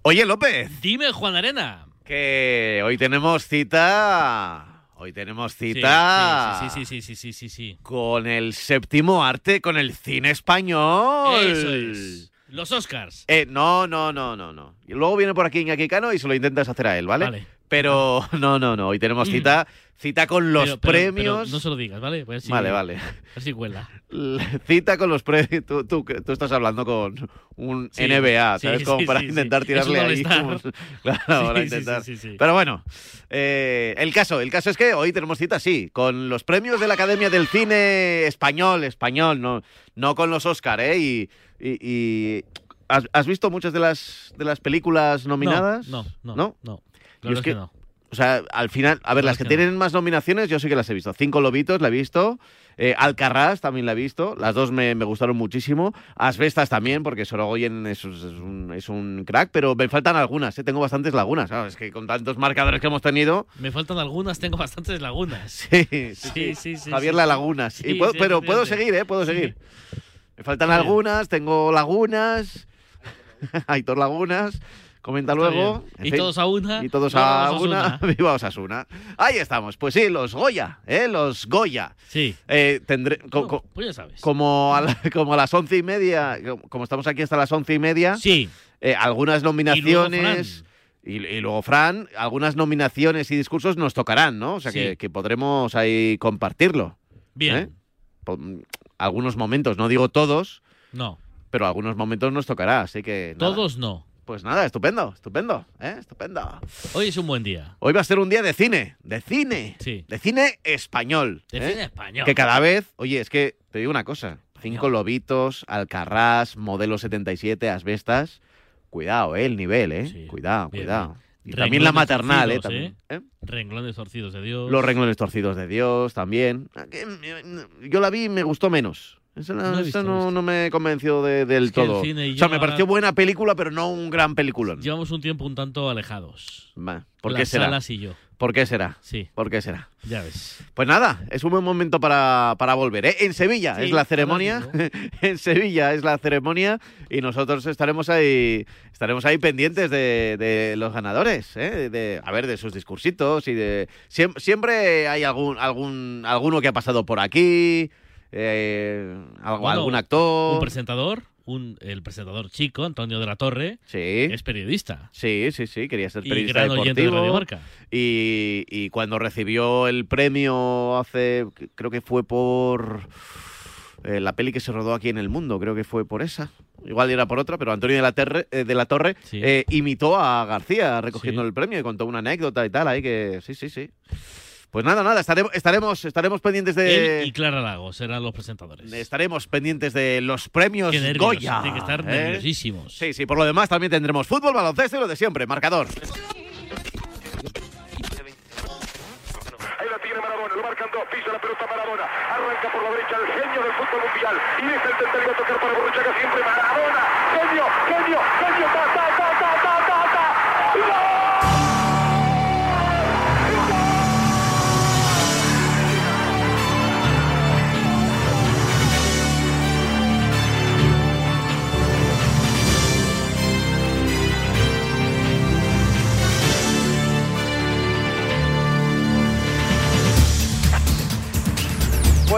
Oye, López.
Dime, Juan Arena.
Que hoy tenemos cita. Hoy tenemos cita.
Sí, sí, sí, sí, sí, sí, sí.
Con el séptimo arte, con el cine español.
Eso es. Los Oscars.
Eh, no, no, no, no, no. Y luego viene por aquí Iñaki Cano y se lo intentas hacer a él, ¿vale?
Vale.
Pero no, no, no. Hoy tenemos cita, cita con los
Pero- pero-
premios.
pero no se lo digas, ¿vale? Pues sí,
Vale, vale.
A ver si cuela.
Cita con los premios. Tú, tú, estás hablando con un
Sí,
NBA,
sí,
¿sabes? Como
sí,
para intentar tirarle ahí. como- Claro, para intentar.
sí, sí, sí.
Pero bueno, eh, el caso, el caso es que hoy tenemos cita, sí, con los premios de la Academia del Cine Español, español, no, no con los Oscar, ¿eh? Y, y- y- ¿has, visto muchas de las de las películas nominadas?
No, no,
¿No?
no. Claro
es
que
que
no.
O sea, al final, a ver, las que
que no.
tienen más nominaciones yo sí que las he visto. Cinco Lobitos la he visto. Eh, Alcarrás también la he visto. Las dos me, me gustaron muchísimo. Asbestas también, porque Sorogoyen es, es un, es un crack, pero me faltan algunas. ¿eh? Tengo bastantes lagunas. Claro, es que con tantos marcadores que hemos tenido.
Me faltan algunas, tengo bastantes lagunas.
Sí, sí,
Sí, sí, sí,
Javier
sí,
La. Lagunas.
Sí,
Y puedo- pero puedo seguir, ¿eh? Puedo seguir. Me faltan algunas, tengo lagunas. Aitor Lagunas. Comenta
Está
luego.
bien.
En
Y
fin.
todos a una.
Y todos a una. Viva Osasuna. Ahí estamos. Pues sí, los Goya, ¿eh? Los Goya.
Sí.
Eh, tendré, co- co-
Pues ya sabes.
como, a la- como a las once y media, como- estamos aquí hasta las once y media,
Sí.
eh, algunas nominaciones. Y, y luego, Fran, algunas nominaciones y discursos nos tocarán, ¿no? O sea,
Sí.
que, que podremos ahí compartirlo.
Bien.
¿eh? Mm, Algunos momentos, no digo todos,
No.
pero algunos momentos nos tocará, así que... nada.
Todos no.
Pues nada, estupendo, estupendo, ¿eh? Estupendo.
Hoy es un buen día.
Hoy va a ser un día de cine, de cine,
Sí.
de cine español.
De
¿eh?
cine español.
Que cada vez, oye, es que te digo una cosa, Cinco Lobitos, Alcarrás, Modelo 77, Asbestas, cuidado, ¿eh? El nivel, ¿eh? cuidado,
bien,
cuidado. Y
bien.
también la maternal, ¿eh?
torcidos,
También, ¿eh?
Renglones torcidos de Dios.
Los renglones torcidos de Dios también. Ah, Yo la vi y me gustó menos. Esa no,
No he
esa
visto,
no-
no he visto.
no me convenció de- del
Es que el
todo. o sea, me pareció buena película, pero no un gran peliculón.
Llevamos un tiempo un tanto alejados.
Va, ¿Por
Las
qué será?
salas y yo.
¿Por qué será?
Sí.
¿Por qué será?
Ya ves.
Pues nada, es un buen momento para, para volver. ¿eh? En Sevilla
Sí,
es la ceremonia. en Sevilla es la ceremonia y nosotros estaremos ahí, estaremos ahí pendientes de, de los ganadores, ¿eh? de, a ver, de sus discursitos y de siem- siempre hay algún, algún, alguno que ha pasado por aquí, eh, algo-
Bueno,
algún actor.
Un presentador, un, el presentador chico, Antonio de la Torre,
sí.
es periodista.
Sí, sí, sí, quería ser
Y
periodista
gran oyente de
deportivo.
Radio Marca.
Y, y cuando recibió el premio hace, creo que fue por eh, la peli que se rodó aquí en el mundo, creo que fue por esa. Igual era por otra, pero Antonio de la, Terre- eh, de la Torre
Sí.
eh, imitó a García recogiendo
Sí.
el premio y contó una anécdota y tal ahí que sí, sí, sí. Pues nada, nada, estaremos, estaremos, estaremos pendientes de.
Él y Clara Lago serán los presentadores.
Estaremos pendientes de los premios
Qué nervios,
Goya.
tienen que estar
¿eh?
nerviosísimos.
Sí, sí, por lo demás también tendremos fútbol, baloncesto y lo de siempre, marcador.
Ahí la tiene Maradona, lo marcan dos, pisa la pelota Maradona, arranca por la derecha el genio del fútbol mundial y deja el va a tocar para Borruchaga siempre Maradona, genio, genio, genio, ta, ta, ta, ta, ta, ta, ta.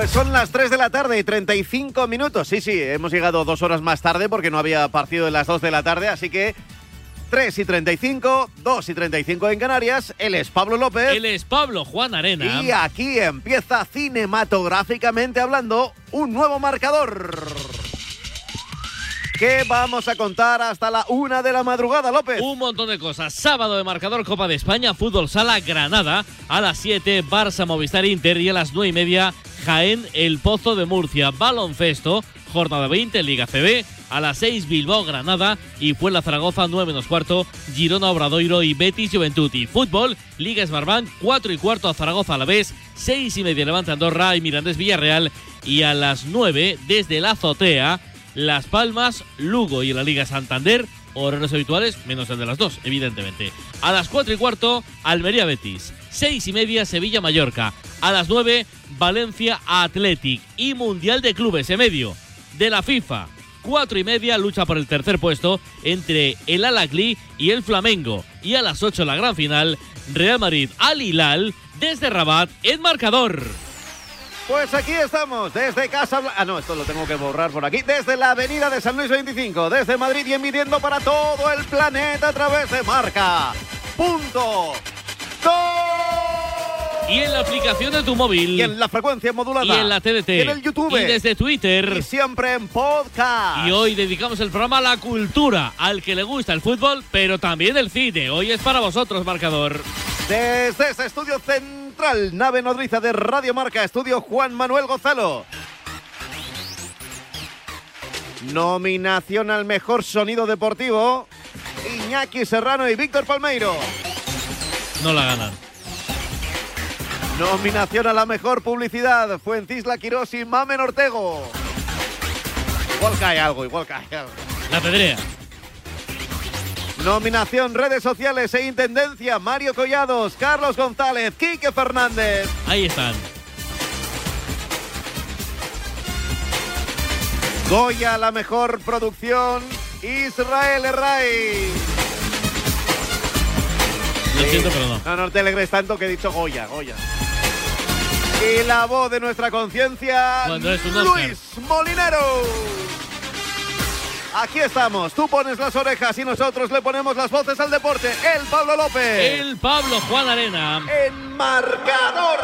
Pues son las 3 de la tarde y 35 minutos. Sí, sí, hemos llegado dos horas más tarde porque no había partido de las 2 de la tarde, así que 3 y 35, 2 y 35 en Canarias. Él es Pablo López.
Él es Pablo Juan Arena.
Y aquí empieza cinematográficamente hablando un nuevo marcador. ¿Qué vamos a contar hasta la una de la madrugada, López?
Un montón de cosas. Sábado de marcador Copa de España, Fútbol Sala Granada. A las 7, Barça Movistar Inter. Y a las 9 y media, Jaén El Pozo de Murcia. Baloncesto, jornada 20, Liga CB. A las 6, Bilbao Granada. Y Puebla Zaragoza, 9 menos cuarto, Girona Obradoiro y Betis Juventud. Y fútbol, Liga Smartbank, 4 y cuarto a Zaragoza a la vez. 6 y media, Levante Andorra y Mirandés Villarreal. Y a las 9, desde la azotea. Las Palmas, Lugo y la Liga Santander, horarios habituales, menos el de las dos, evidentemente. A las 4 y cuarto, Almería Betis. 6 y media, Sevilla Mallorca. A las 9, Valencia Athletic. Y Mundial de Clubes en medio de la FIFA. 4 y media, lucha por el tercer puesto entre el Al-Ahly y el Flamengo. Y a las 8, la gran final, Real Madrid Al Hilal desde Rabat en marcador.
Pues aquí estamos, desde Casa. Ah, no, esto lo tengo que borrar por aquí. Desde la avenida de San Luis 25, desde Madrid y emitiendo para todo el planeta a través de marca. Punto.
Y en la aplicación de tu móvil.
Y en la frecuencia modulada.
Y en la TDT.
Y en el YouTube.
Y desde Twitter.
Y siempre en podcast.
Y hoy dedicamos el programa a la cultura, al que le gusta el fútbol, pero también el cine. Hoy es para vosotros, marcador.
Desde ese estudio central, nave nodriza de Radio Marca, estudio Juan Manuel Gonzalo. Nominación al mejor sonido deportivo, Iñaki Serrano y Víctor Palmeiro.
No la ganan.
Nominación a la mejor publicidad. Fuencisla Quirós y Mamen Ortego. Igual cae algo, igual cae algo.
La pedrea.
Nominación redes sociales e intendencia. Mario Collados, Carlos González, Quique Fernández.
Ahí están.
Goya, la mejor producción. Israel Herray.
Lo siento, pero no.
No, no te alegres tanto que he dicho Goya, Goya. Y la voz de nuestra conciencia. Luis Molinero. Aquí estamos, tú pones las orejas y nosotros le ponemos las voces al deporte. El Pablo López.
El Pablo Juan Arena.
En marcador.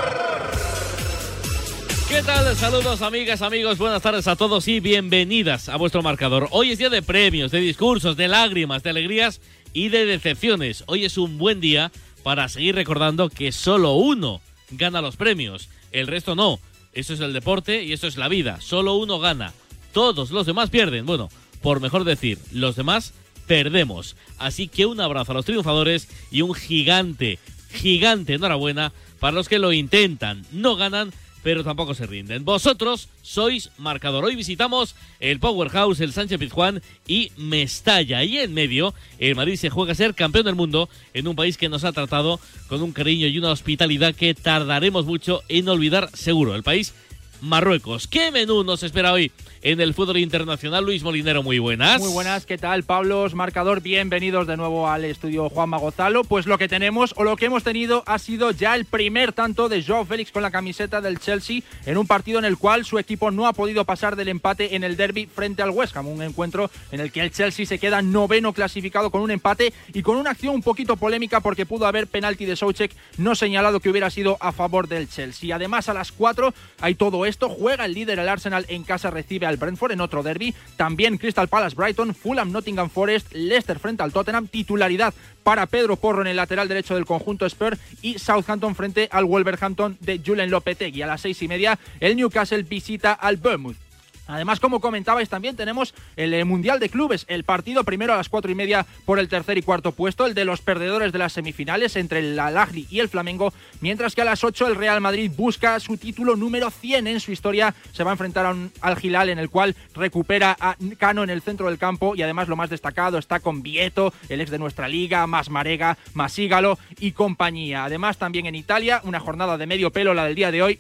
¿Qué tal? Saludos amigas, amigos, buenas tardes a todos y bienvenidas a vuestro marcador. Hoy es día de premios, de discursos, de lágrimas, de alegrías y de decepciones. Hoy es un buen día para seguir recordando que solo uno gana los premios, el resto no. Eso es el deporte y eso es la vida. Solo uno gana, todos los demás pierden. Bueno, por mejor decir, los demás perdemos. Así que un abrazo a los triunfadores y un gigante, gigante enhorabuena para los que lo intentan. No ganan, pero tampoco se rinden. Vosotros sois marcador. Hoy visitamos el Powerhouse, el Sánchez Pizjuán y Mestalla. Y en medio, el Madrid se juega a ser campeón del mundo en un país que nos ha tratado con un cariño y una hospitalidad que tardaremos mucho en olvidar seguro. El país Marruecos. ¿Qué menú nos espera hoy en el fútbol internacional? Luis Molinero, muy buenas.
Muy buenas, ¿qué tal? Pablos, marcador, bienvenidos de nuevo al estudio Juanma Gozalo. Pues lo que tenemos o lo que hemos tenido ha sido ya el primer tanto de Joao Félix con la camiseta del Chelsea en un partido en el cual su equipo no ha podido pasar del empate en el derby frente al West Ham. Un encuentro en el que el Chelsea se queda noveno clasificado con un empate y con una acción un poquito polémica porque pudo haber penalti de Soucek no señalado que hubiera sido a favor del Chelsea. Además, a las 4 hay todo esto. Juega el líder, el Arsenal, en casa recibe al Brentford en otro derby. También Crystal Palace, Brighton, Fulham, Nottingham Forest, Leicester frente al Tottenham. Titularidad para Pedro Porro en el lateral derecho del conjunto Spur y Southampton frente al Wolverhampton de Julen Lopetegui. A las seis y media, el Newcastle visita al Bournemouth. Además, como comentabais, también tenemos el eh, Mundial de Clubes, el partido primero a las cuatro y media por el tercer y cuarto puesto, el de los perdedores de las semifinales entre el Al-Ahly y el Flamengo, mientras que a las 8 el Real Madrid busca su título número 100 en su historia, se va a enfrentar a un, al Gilal en el cual recupera a Cano en el centro del campo y además lo más destacado está con Vieto, el ex de nuestra liga, más Marega, más Ígalo y compañía. Además, también en Italia, una jornada de medio pelo, la del día de hoy,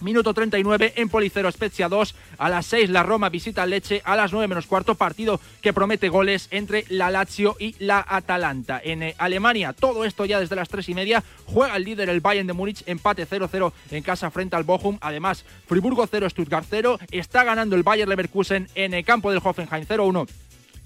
Minuto 39 en Policero Spezia 2. A las 6 la Roma visita Leche. A las 9 menos cuarto partido que promete goles entre la Lazio y la Atalanta. En eh, Alemania todo esto ya desde las 3 y media. Juega el líder el Bayern de Múnich. Empate 0-0 en casa frente al Bochum. Además Friburgo 0, Stuttgart 0. Está ganando el Bayern Leverkusen en el campo del Hoffenheim 0-1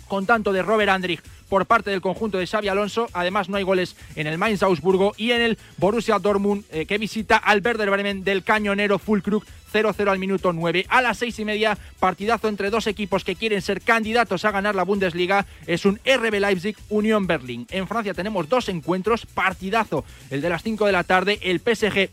con tanto de Robert Andrich por parte del conjunto de Xavi Alonso. Además, no hay goles en el Mainz Augsburgo y en el Borussia Dortmund, eh, que visita al Werder Bremen del cañonero Fulkrug 0-0 al minuto 9. A las seis y media, partidazo entre dos equipos que quieren ser candidatos a ganar la Bundesliga. Es un RB Leipzig Unión Berlín. En Francia tenemos dos encuentros, partidazo. El de las 5 de la tarde, el PSG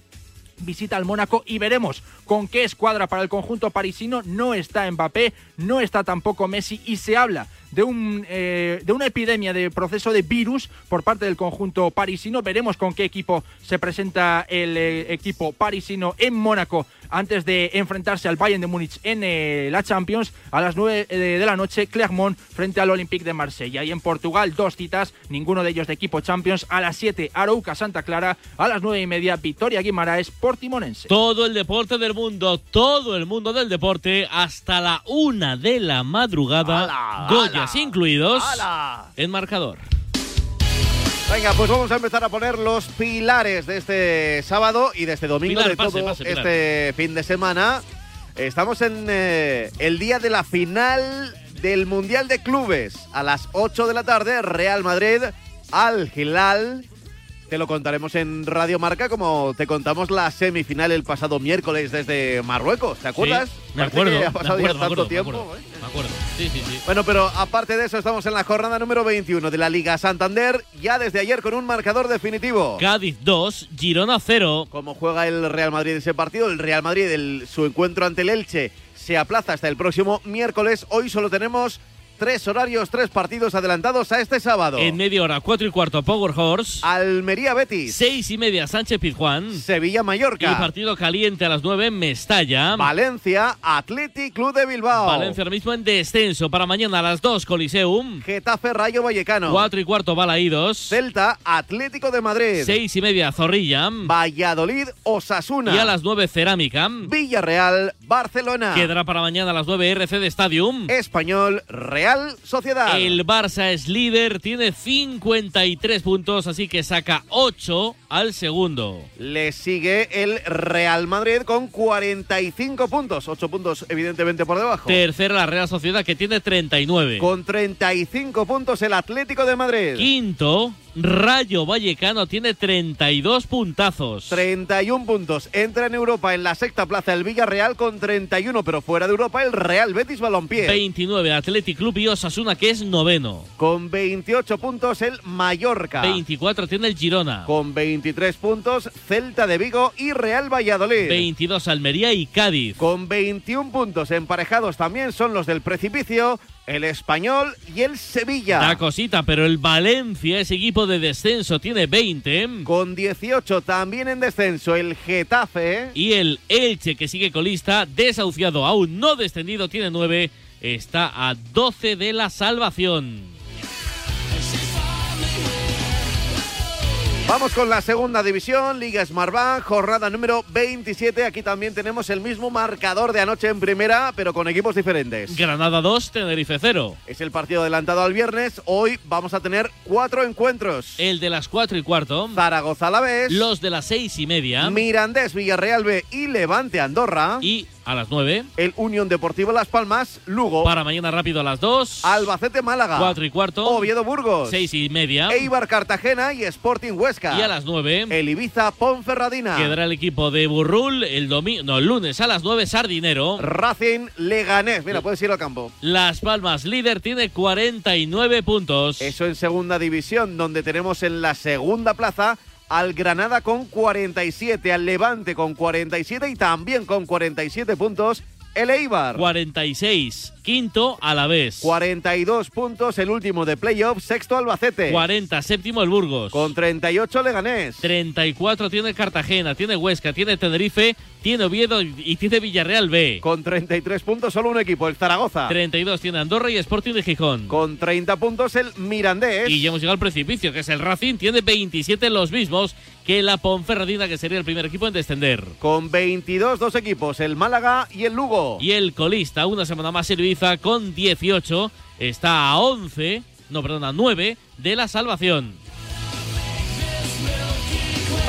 visita al Mónaco y veremos con qué escuadra para el conjunto parisino. No está Mbappé, no está tampoco Messi y se habla de, un, eh, de una epidemia de proceso de virus por parte del conjunto parisino. Veremos con qué equipo se presenta el eh, equipo parisino en Mónaco antes de enfrentarse al Bayern de Múnich en eh, la Champions a las 9 de, de la noche Clermont frente al Olympique de Marsella y en Portugal dos citas ninguno de ellos de equipo Champions. A las 7 Arouca Santa Clara. A las 9 y media Victoria Guimaraes Portimonense.
Todo el deporte del mundo, todo el mundo del deporte, hasta la una de la madrugada, Incluidos, en marcador.
Venga, pues vamos a empezar a poner los pilares de este sábado y de este domingo,
Pilar,
de
pase,
todo
pase,
este fin de semana. Estamos en eh, el día de la final del Mundial de Clubes. A las 8 de la tarde, Real Madrid al Hilal. Te lo contaremos en Radio Marca como te contamos la semifinal el pasado miércoles desde Marruecos. ¿Te acuerdas?
Sí, me acuerdo,
que ha pasado ya
acuerdo,
tanto
acuerdo, me
tiempo.
acuerdo.
¿eh?
Me acuerdo, sí, sí, sí.
Bueno, pero aparte de eso, estamos en la jornada número 21 de la Liga Santander, ya desde ayer con un marcador definitivo.
Cádiz 2, Girona 0.
¿Cómo juega el Real Madrid ese partido? El Real Madrid, el- su encuentro ante el Elche, se aplaza hasta el próximo miércoles. Hoy solo tenemos tres horarios, tres partidos adelantados a este sábado.
En media hora, 4 y cuarto, Power Horse.
Almería Betis.
6 y media, Sánchez Pizjuán.
Sevilla Mallorca.
Y partido caliente a las 9 en Mestalla.
Valencia, Athletic Club de Bilbao.
Valencia ahora mismo en descenso. Para mañana a las 2, Coliseum.
Getafe Rayo Vallecano.
4 y cuarto, Balaídos.
Celta, Atlético de Madrid.
6 y media, Zorrilla.
Valladolid, Osasuna.
Y a las 9, Cerámica.
Villarreal, Barcelona.
Quedará para mañana a las 9, RC de Stadium.
Español, Real Sociedad.
El Barça es líder, tiene 53 puntos, así que saca 8 al segundo.
Le sigue el Real Madrid con 45 puntos. 8 puntos, evidentemente, por debajo.
Tercera la Real Sociedad, que tiene 39.
Con 35 puntos el Atlético de Madrid.
Quinto, Rayo Vallecano tiene 32 puntazos.
31 puntos. Entra en Europa en la sexta plaza el Villarreal con 31, pero fuera de Europa el Real Betis Balompié.
29 Athletic Club y Osasuna, que es noveno.
Con 28 puntos el Mallorca.
24 tiene el Girona.
Con 23 puntos Celta de Vigo y Real Valladolid.
22 Almería y Cádiz.
Con 21 puntos emparejados también son los del precipicio el Español y el Sevilla.
Da cosita, pero el Valencia, ese equipo de descenso, tiene 20.
Con 18 también en descenso el Getafe.
Y el Elche, que sigue colista, desahuciado, aún no descendido, tiene 9. Está a 12 de la salvación.
Vamos con la segunda división, Liga Smartbank, jornada número 27. Aquí también tenemos el mismo marcador de anoche en primera, pero con equipos diferentes.
Granada 2, Tenerife 0.
Es el partido adelantado al viernes. Hoy vamos a tener cuatro encuentros.
El de las 4 y cuarto.
Zaragoza a la vez.
Los de las 6 y media.
Mirandés, Villarreal B y Levante Andorra.
Y a las 9.
El Unión Deportivo Las Palmas, Lugo.
Para mañana rápido a las 2.
Albacete Málaga.
4 y cuarto.
Oviedo Burgos.
6 y media.
Eibar Cartagena y Sporting Huesca.
Y a las 9.
El Ibiza Ponferradina.
Quedará el equipo de Burrul el domingo, no, el lunes a las 9 Sardinero.
Racing Leganés. Mira, puedes ir al campo.
Las Palmas líder tiene 49 puntos.
Eso en segunda división, donde tenemos en la segunda plaza al Granada con 47, al Levante con 47 y también con 47 puntos el Eibar.
46, quinto a la vez.
42 puntos el último de playoff, sexto Albacete.
40, séptimo el Burgos.
Con 38 Leganés.
34 tiene Cartagena, tiene Huesca, tiene Tenerife, tiene Oviedo y tiene Villarreal B.
Con 33 puntos solo un equipo, el Zaragoza.
32 tiene Andorra y Sporting de Gijón.
Con 30 puntos el Mirandés.
Y ya hemos llegado al precipicio, que es el Racing, tiene 27 los mismos que la Ponferradina, que sería el primer equipo en descender.
Con 22 dos equipos, el Málaga y el Lugo.
Y el colista, una semana más el Ibiza con 18, está a 11, no, perdón, a 9 de la salvación.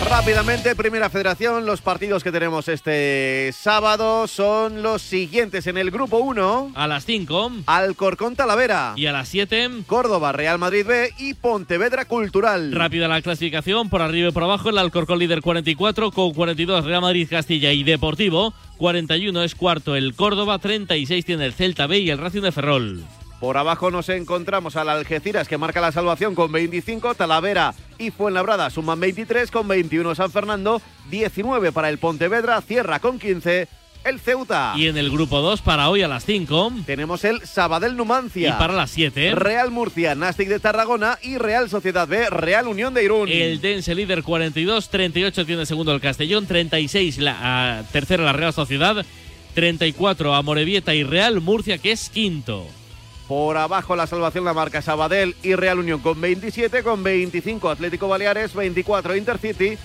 Rápidamente, Primera Federación, los partidos que tenemos este sábado son los siguientes. En el grupo 1,
a las 5,
Alcorcón Talavera.
Y a las 7,
Córdoba Real Madrid B y Pontevedra Cultural.
Rápida la clasificación, por arriba y por abajo, el Alcorcón líder 44, con 42 Real Madrid Castilla y Deportivo. 41 es cuarto el Córdoba, 36 tiene el Celta B y el Racing de Ferrol.
Por abajo nos encontramos al Algeciras que marca la salvación con 25, Talavera y Fuenlabrada suman 23 con 21 San Fernando, 19 para el Pontevedra, cierra con 15 el Ceuta.
Y en el grupo 2 para hoy a las 5
tenemos el Sabadell Numancia.
Y para las 7
Real Murcia, Nastic de Tarragona y Real Sociedad B, Real Unión de Irún.
El Dense líder 42, 38 tiene segundo el Castellón, 36 la uh, tercera la Real Sociedad, 34 a Morevieta y Real Murcia que es quinto.
Por abajo la salvación la marca Sabadell y Real Unión con 27, con 25 Atlético Baleares, 24 Intercity,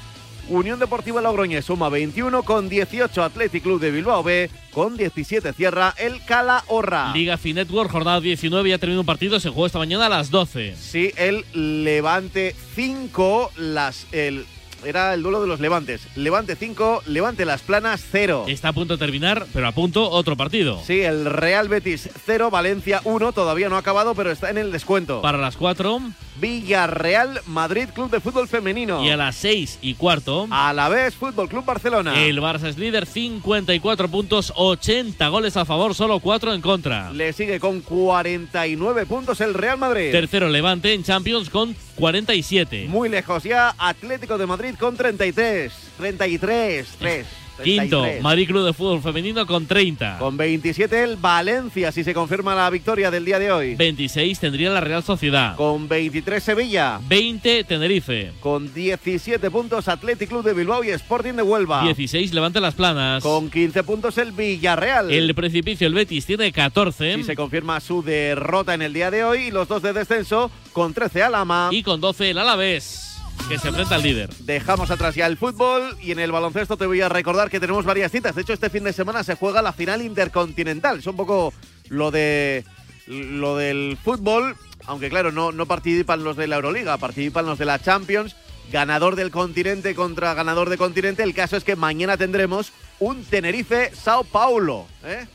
Unión Deportiva Logroñés suma 21, con 18 Athletic Club de Bilbao B, con 17 cierra el Calahorra.
Liga Finetwork, jornada 19, ya ha terminado un partido, se jugó esta mañana a las 12.
Sí, el Levante 5, las... El, era el duelo de los Levantes. Levante 5, Levante Las Planas 0.
Está a punto de terminar, pero a punto otro partido.
Sí, el Real Betis 0, Valencia 1, todavía no ha acabado, pero está en el descuento.
Para las 4,
Villarreal Madrid Club de Fútbol Femenino.
Y a las 6 y cuarto,
a la vez Fútbol Club Barcelona.
El Barça es líder, 54 puntos, 80 goles a favor, solo 4 en contra.
Le sigue con 49 puntos el Real Madrid.
Tercero Levante en Champions con 47.
Muy lejos ya, Atlético de Madrid con 33. 33, 3.
Quinto,
33.
Madrid Club de Fútbol Femenino con 30.
Con 27 el Valencia, si se confirma la victoria del día de hoy.
26 tendría la Real Sociedad.
Con 23 Sevilla.
20 Tenerife.
Con 17 puntos Athletic Club de Bilbao y Sporting de Huelva.
16 Levante Las Planas.
Con 15 puntos el Villarreal.
El precipicio, el Betis, tiene 14.
Si se confirma su derrota en el día de hoy. Y los dos de descenso con 13 Alama.
Y con 12 el Alavés, que se enfrenta al líder.
Dejamos atrás ya el fútbol y en el baloncesto te voy a recordar que tenemos varias citas. De hecho, este fin de semana se juega la final intercontinental. Es un poco lo de lo del fútbol, aunque claro, no, no participan los de la Euroliga, participan los de la Champions. Ganador del continente contra ganador de continente. El caso es que mañana tendremos un Tenerife-Sao Paulo. ¿eh?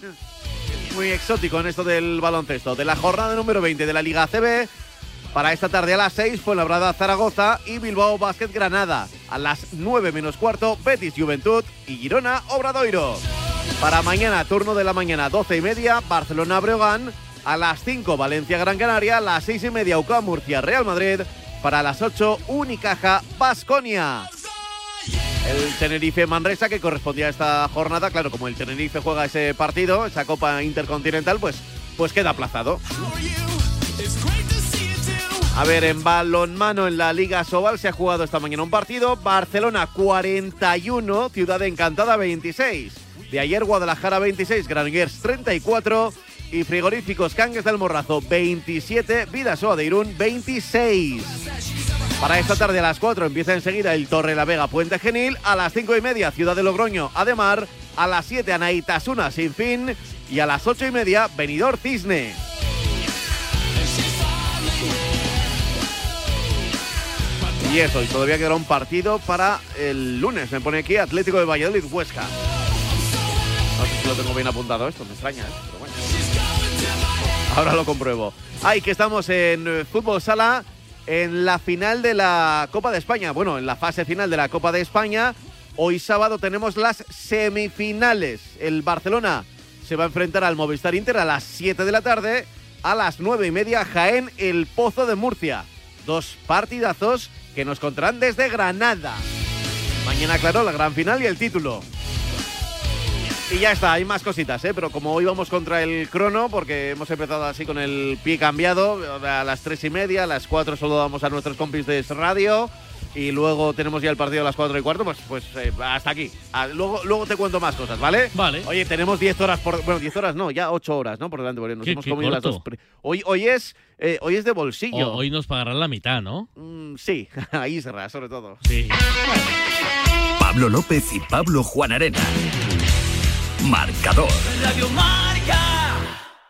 Muy exótico en esto del baloncesto. De la jornada número 20 de la Liga ACB, para esta tarde a las 6, Fuenlabrada Zaragoza y Bilbao Basket Granada. A las 9 menos cuarto, Betis Juventud y Girona Obradoiro. Para mañana, turno de la mañana, 12 y media, Barcelona Breogán. A las 5, Valencia Gran Canaria. A las 6 y media, UCA Murcia Real Madrid. Para las 8, Unicaja Basconia. El Tenerife Manresa que correspondía a esta jornada, claro, como el Tenerife juega ese partido, esa Copa Intercontinental, pues, pues queda aplazado. A ver, en balonmano en la Liga Sobal se ha jugado esta mañana un partido. Barcelona 41, Ciudad Encantada 26. De ayer Guadalajara 26, Granollers 34 y Frigoríficos Cangues del Morrazo 27, Vidasoa de Irún 26. Para esta tarde a las 4 empieza enseguida el Torre la Vega Puente Genil. A las 5 y media Ciudad de Logroño Ademar. A las 7 Anaitasuna Sin Fin. Y a las 8 y media Benidorm Cisne. Eso, y todavía quedará un partido para el lunes. Me pone aquí Atlético de Valladolid Huesca. No sé si lo tengo bien apuntado esto, me extraña, ¿eh? Ahora lo compruebo. Ay, que estamos en eh, fútbol sala en la final de la Copa de España. Bueno, en la fase final de la Copa de España. Hoy sábado tenemos las semifinales. El Barcelona se va a enfrentar al Movistar Inter a las 7 de la tarde. A las 9 y media, Jaén, el Pozo de Murcia. Dos partidazos que nos contarán desde Granada. Mañana, claro, la gran final y el título. Y ya está, hay más cositas, ¿eh? pero como hoy vamos contra el crono, porque hemos empezado así con el pie cambiado, a las tres y media, a las cuatro saludamos a nuestros compis de radio y luego tenemos ya el partido a las cuatro y cuarto, pues, pues eh, hasta aquí. Ah, luego, luego te cuento más cosas, ¿vale?
Vale.
Oye, tenemos 10 horas por. Bueno, 10 horas no, ya 8 horas, ¿no? Por delante, porque nos
Qué-
hemos
qué
comido las
corto.
dos. pri- Hoy, hoy, es, eh, hoy es de bolsillo.
O- hoy nos pagarán la mitad, ¿no?
Mm, sí, a Isra, sobre todo.
Sí.
Pablo López y Pablo Juan Arena. Marcador.
Radio Marca.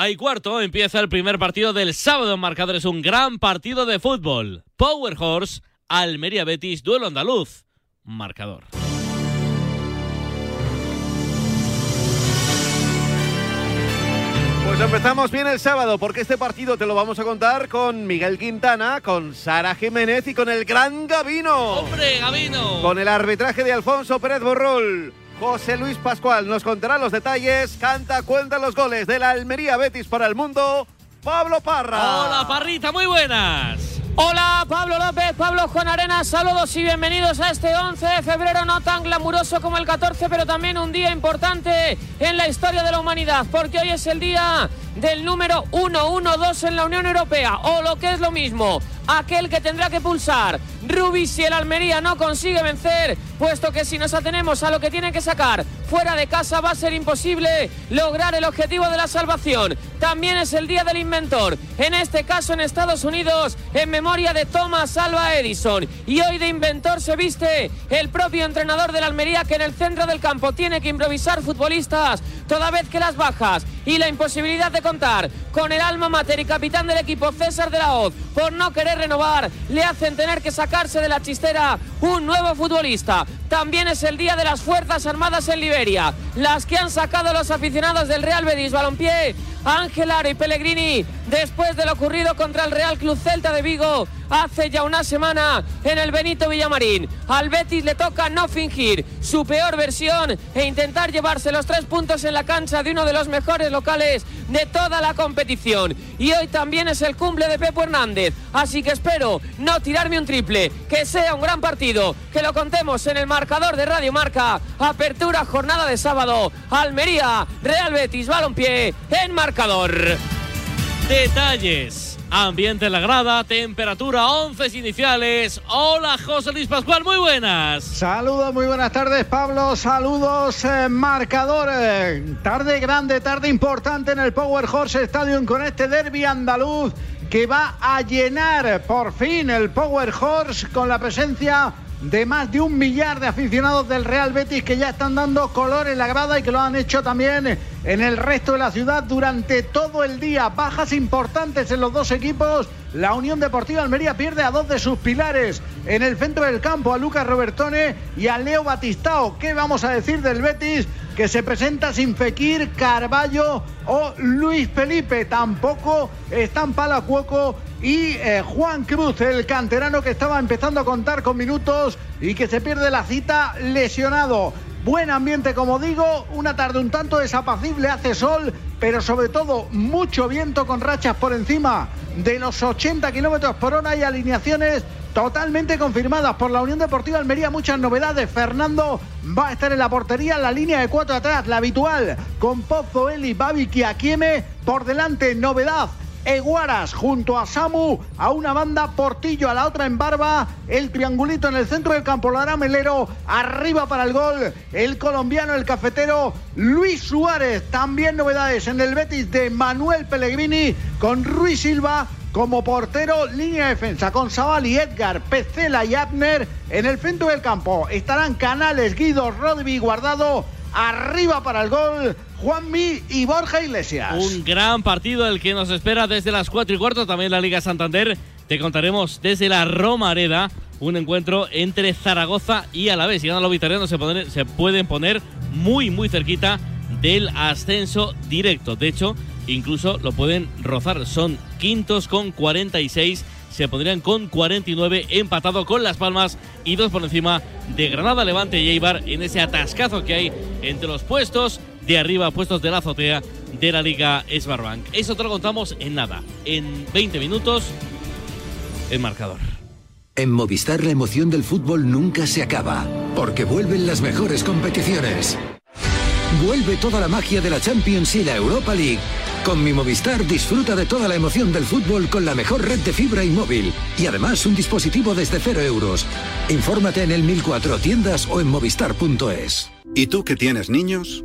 Hay cuarto, empieza el primer partido del sábado en marcadores, un gran partido de fútbol. Power Horse, Almería Betis, duelo andaluz. Marcador.
Pues empezamos bien el sábado, porque este partido te lo vamos a contar con Miguel Quintana, con Sara Jiménez y con el gran Gavino.
¡Hombre, Gavino!
Con el arbitraje de Alfonso Pérez Borrul. José Luis Pascual nos contará los detalles, canta, cuenta los goles de la Almería Betis para el mundo. Pablo Parra.
Hola, Parrita, muy buenas.
Hola, Pablo López, Pablo Juan Arena, saludos y bienvenidos a este 11 de febrero, no tan glamuroso como el 14, pero también un día importante en la historia de la humanidad, porque hoy es el día del número 112 en la Unión Europea. O lo que es lo mismo, aquel que tendrá que pulsar Rubí si el Almería no consigue vencer, puesto que si nos atenemos a lo que tiene que sacar fuera de casa va a ser imposible lograr el objetivo de la salvación. También es el día del inventor, en este caso en Estados Unidos, en memoria de Thomas Alva Edison. Y hoy de inventor se viste el propio entrenador de la Almería que en el centro del campo tiene que improvisar futbolistas, toda vez que las bajas y la imposibilidad de contar con el alma mater y capitán del equipo César de la Hoz por no querer renovar le hacen tener que sacarse de la chistera un nuevo futbolista. También es el día de las Fuerzas Armadas en Liberia, las que han sacado los aficionados del Real Betis. Balompié Ángel Aro y Pellegrini después de lo ocurrido contra el Real Club Celta de Vigo hace ya una semana en el Benito Villamarín. Al Betis le toca no fingir su peor versión e intentar llevarse los tres puntos en la cancha de uno de los mejores locales de toda la competición. Y hoy también es el cumple de Pepo Hernández, así que espero no tirarme un triple, que sea un gran partido, que lo contemos en el marcador de Radio Marca. Apertura jornada de sábado, Almería, Real Betis, Balompié, en marcador.
Detalles. Ambiente en la grada, temperatura 11 iniciales. Hola José Luis Pascual, muy buenas.
Saludos, muy buenas tardes Pablo, saludos eh, marcador. eh, tarde grande, tarde importante en el Power Horse Stadium con este derby andaluz que va a llenar por fin el Power Horse con la presencia de más de un millar de aficionados del Real Betis que ya están dando color en la grada y que lo han hecho también en el resto de la ciudad durante todo el día. Bajas importantes en los dos equipos. La Unión Deportiva Almería pierde a dos de sus pilares en el centro del campo, a Lucas Robertone y a Leo Batistao. ¿Qué vamos a decir del Betis? Que se presenta sin Fekir, Carballo o Luis Felipe. Tampoco están Palacuoco y eh, Juan Cruz, el canterano que estaba empezando a contar con minutos y que se pierde la cita lesionado. Buen ambiente, como digo, una tarde un tanto desapacible, hace sol, pero sobre todo mucho viento con rachas por encima de los 80 kilómetros por hora y alineaciones totalmente confirmadas por la Unión Deportiva Almería. Muchas novedades. Fernando va a estar en la portería, la línea de cuatro atrás, la habitual, con Pozo, Eli, Babic y Akieme. Por delante, novedad. Eguaras junto a Samu, a una banda Portillo, a la otra en Barba, el triangulito en el centro del campo, lo hará Melero, arriba para el gol, el colombiano, el cafetero, Luis Suárez, también novedades en el Betis de Manuel Pellegrini, con Ruiz Silva como portero, línea de defensa con Sabali, Edgar, Pecela y Abner en el centro del campo. Estarán Canales, Guido, Rodri, Guardado, arriba para el gol, Juanmi y Borja Iglesias.
Un gran partido el que nos espera desde las 4 y cuarto. También la Liga Santander. Te contaremos desde la Romareda un encuentro entre Zaragoza y Alavés. Si ganan los victorianos se, se pueden poner muy, muy cerquita del ascenso directo. De hecho, incluso lo pueden rozar. Son quintos con 46. Se pondrían con 49 empatado con Las Palmas y dos por encima de Granada, Levante y Eibar en ese atascazo que hay entre los puestos de arriba, puestos de la azotea de la Liga Sbarbank. Eso te lo contamos en nada, en 20 minutos, el marcador.
En Movistar la emoción del fútbol nunca se acaba, porque vuelven las mejores competiciones. Vuelve toda la magia de la Champions y la Europa League. Con mi Movistar disfruta de toda la emoción del fútbol con la mejor red de fibra y móvil. Y además un dispositivo desde cero euros. Infórmate en el 1004 tiendas o en movistar.es.
¿Y tú que tienes niños?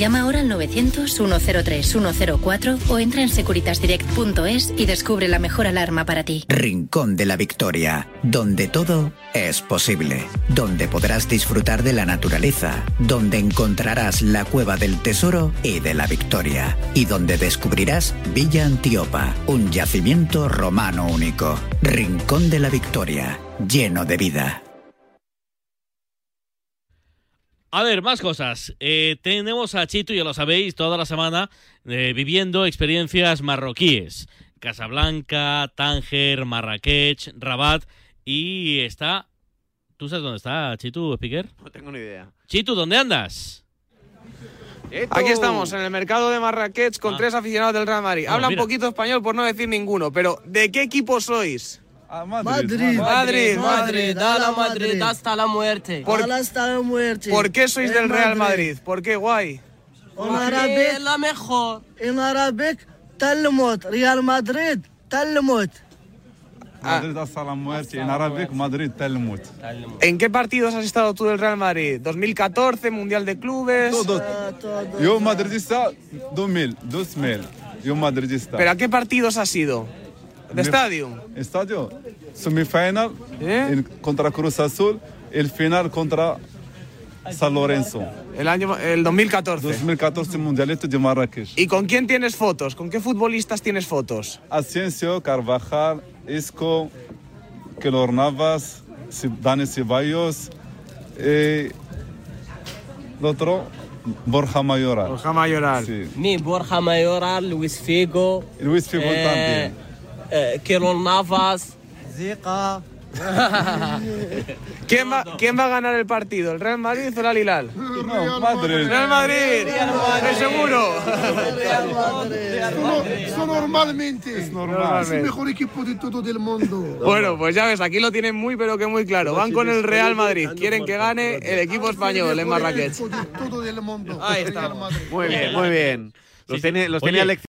Llama ahora al 900-103-104 o entra en securitasdirect.es y descubre la mejor alarma para ti.
Rincón de la Victoria, donde todo es posible, donde podrás disfrutar de la naturaleza, donde encontrarás la cueva del tesoro y de la victoria, y donde descubrirás Villa Antiopa, un yacimiento romano único. Rincón de la Victoria, lleno de vida.
A ver, más cosas. Eh, tenemos a Chito, ya lo sabéis, toda la semana eh, viviendo experiencias marroquíes. Casablanca, Tánger, Marrakech, Rabat y está ¿Tú sabes dónde está Chitu, Speaker?
No tengo ni idea.
Chitu, ¿dónde andas?
Aquí estamos, en el mercado de Marrakech, con
Ah.
tres aficionados del Real Madrid.
Bueno,
Hablan
mira.
poquito español por no decir ninguno, pero ¿de qué equipo sois?
Madrid.
Madrid,
Madrid, a la Madrid
hasta la muerte.
Por-
hasta la muerte.
¿Por qué sois
En
del Real Madrid? ¿por qué guay?
En árabe,
la mejor.
en árabe, Talmud, Real Madrid, Talmud.
Madrid hasta la muerte. En árabe, Madrid Talmud.
¿En qué partidos has estado tú del Real Madrid? ¿2014, Mundial de Clubes?
Yo madridista 2000, 2000. Yo madridista.
¿Pero a qué partidos has ido? ¿De estadio?
Estadio. Semifinal en- contra Cruz Azul. El final contra San Lorenzo.
El año el 2014.
2014 Mundialito de Marrakech.
¿Y con quién tienes fotos? ¿Con qué futbolistas tienes fotos?
Asensio, Carvajal, Isco, Kelor Navas, Dani Ceballos. Eh, el otro, Borja Mayoral.
Borja Mayoral.
Sí.
Mi Borja Mayoral, Luis Figo.
Luis Figo
eh,
también.
Eh, Keylor Navas.
Zika.
¿Quién va, ¿Quién va a ganar el partido? ¿El Real Madrid o el Al Hilal?
No, Madrid.
¡Real Madrid! ¡Es seguro!
Eso normalmente es,
Normalmente.
el mejor equipo de todo el mundo.
Bueno, pues ya ves, aquí lo tienen muy pero que muy claro. Van con el Real Madrid. Quieren que gane el equipo español en Marrakech.
Todo el mundo.
Ahí estamos.
Madrid.
Muy bien, muy bien. Los tiene, los Alex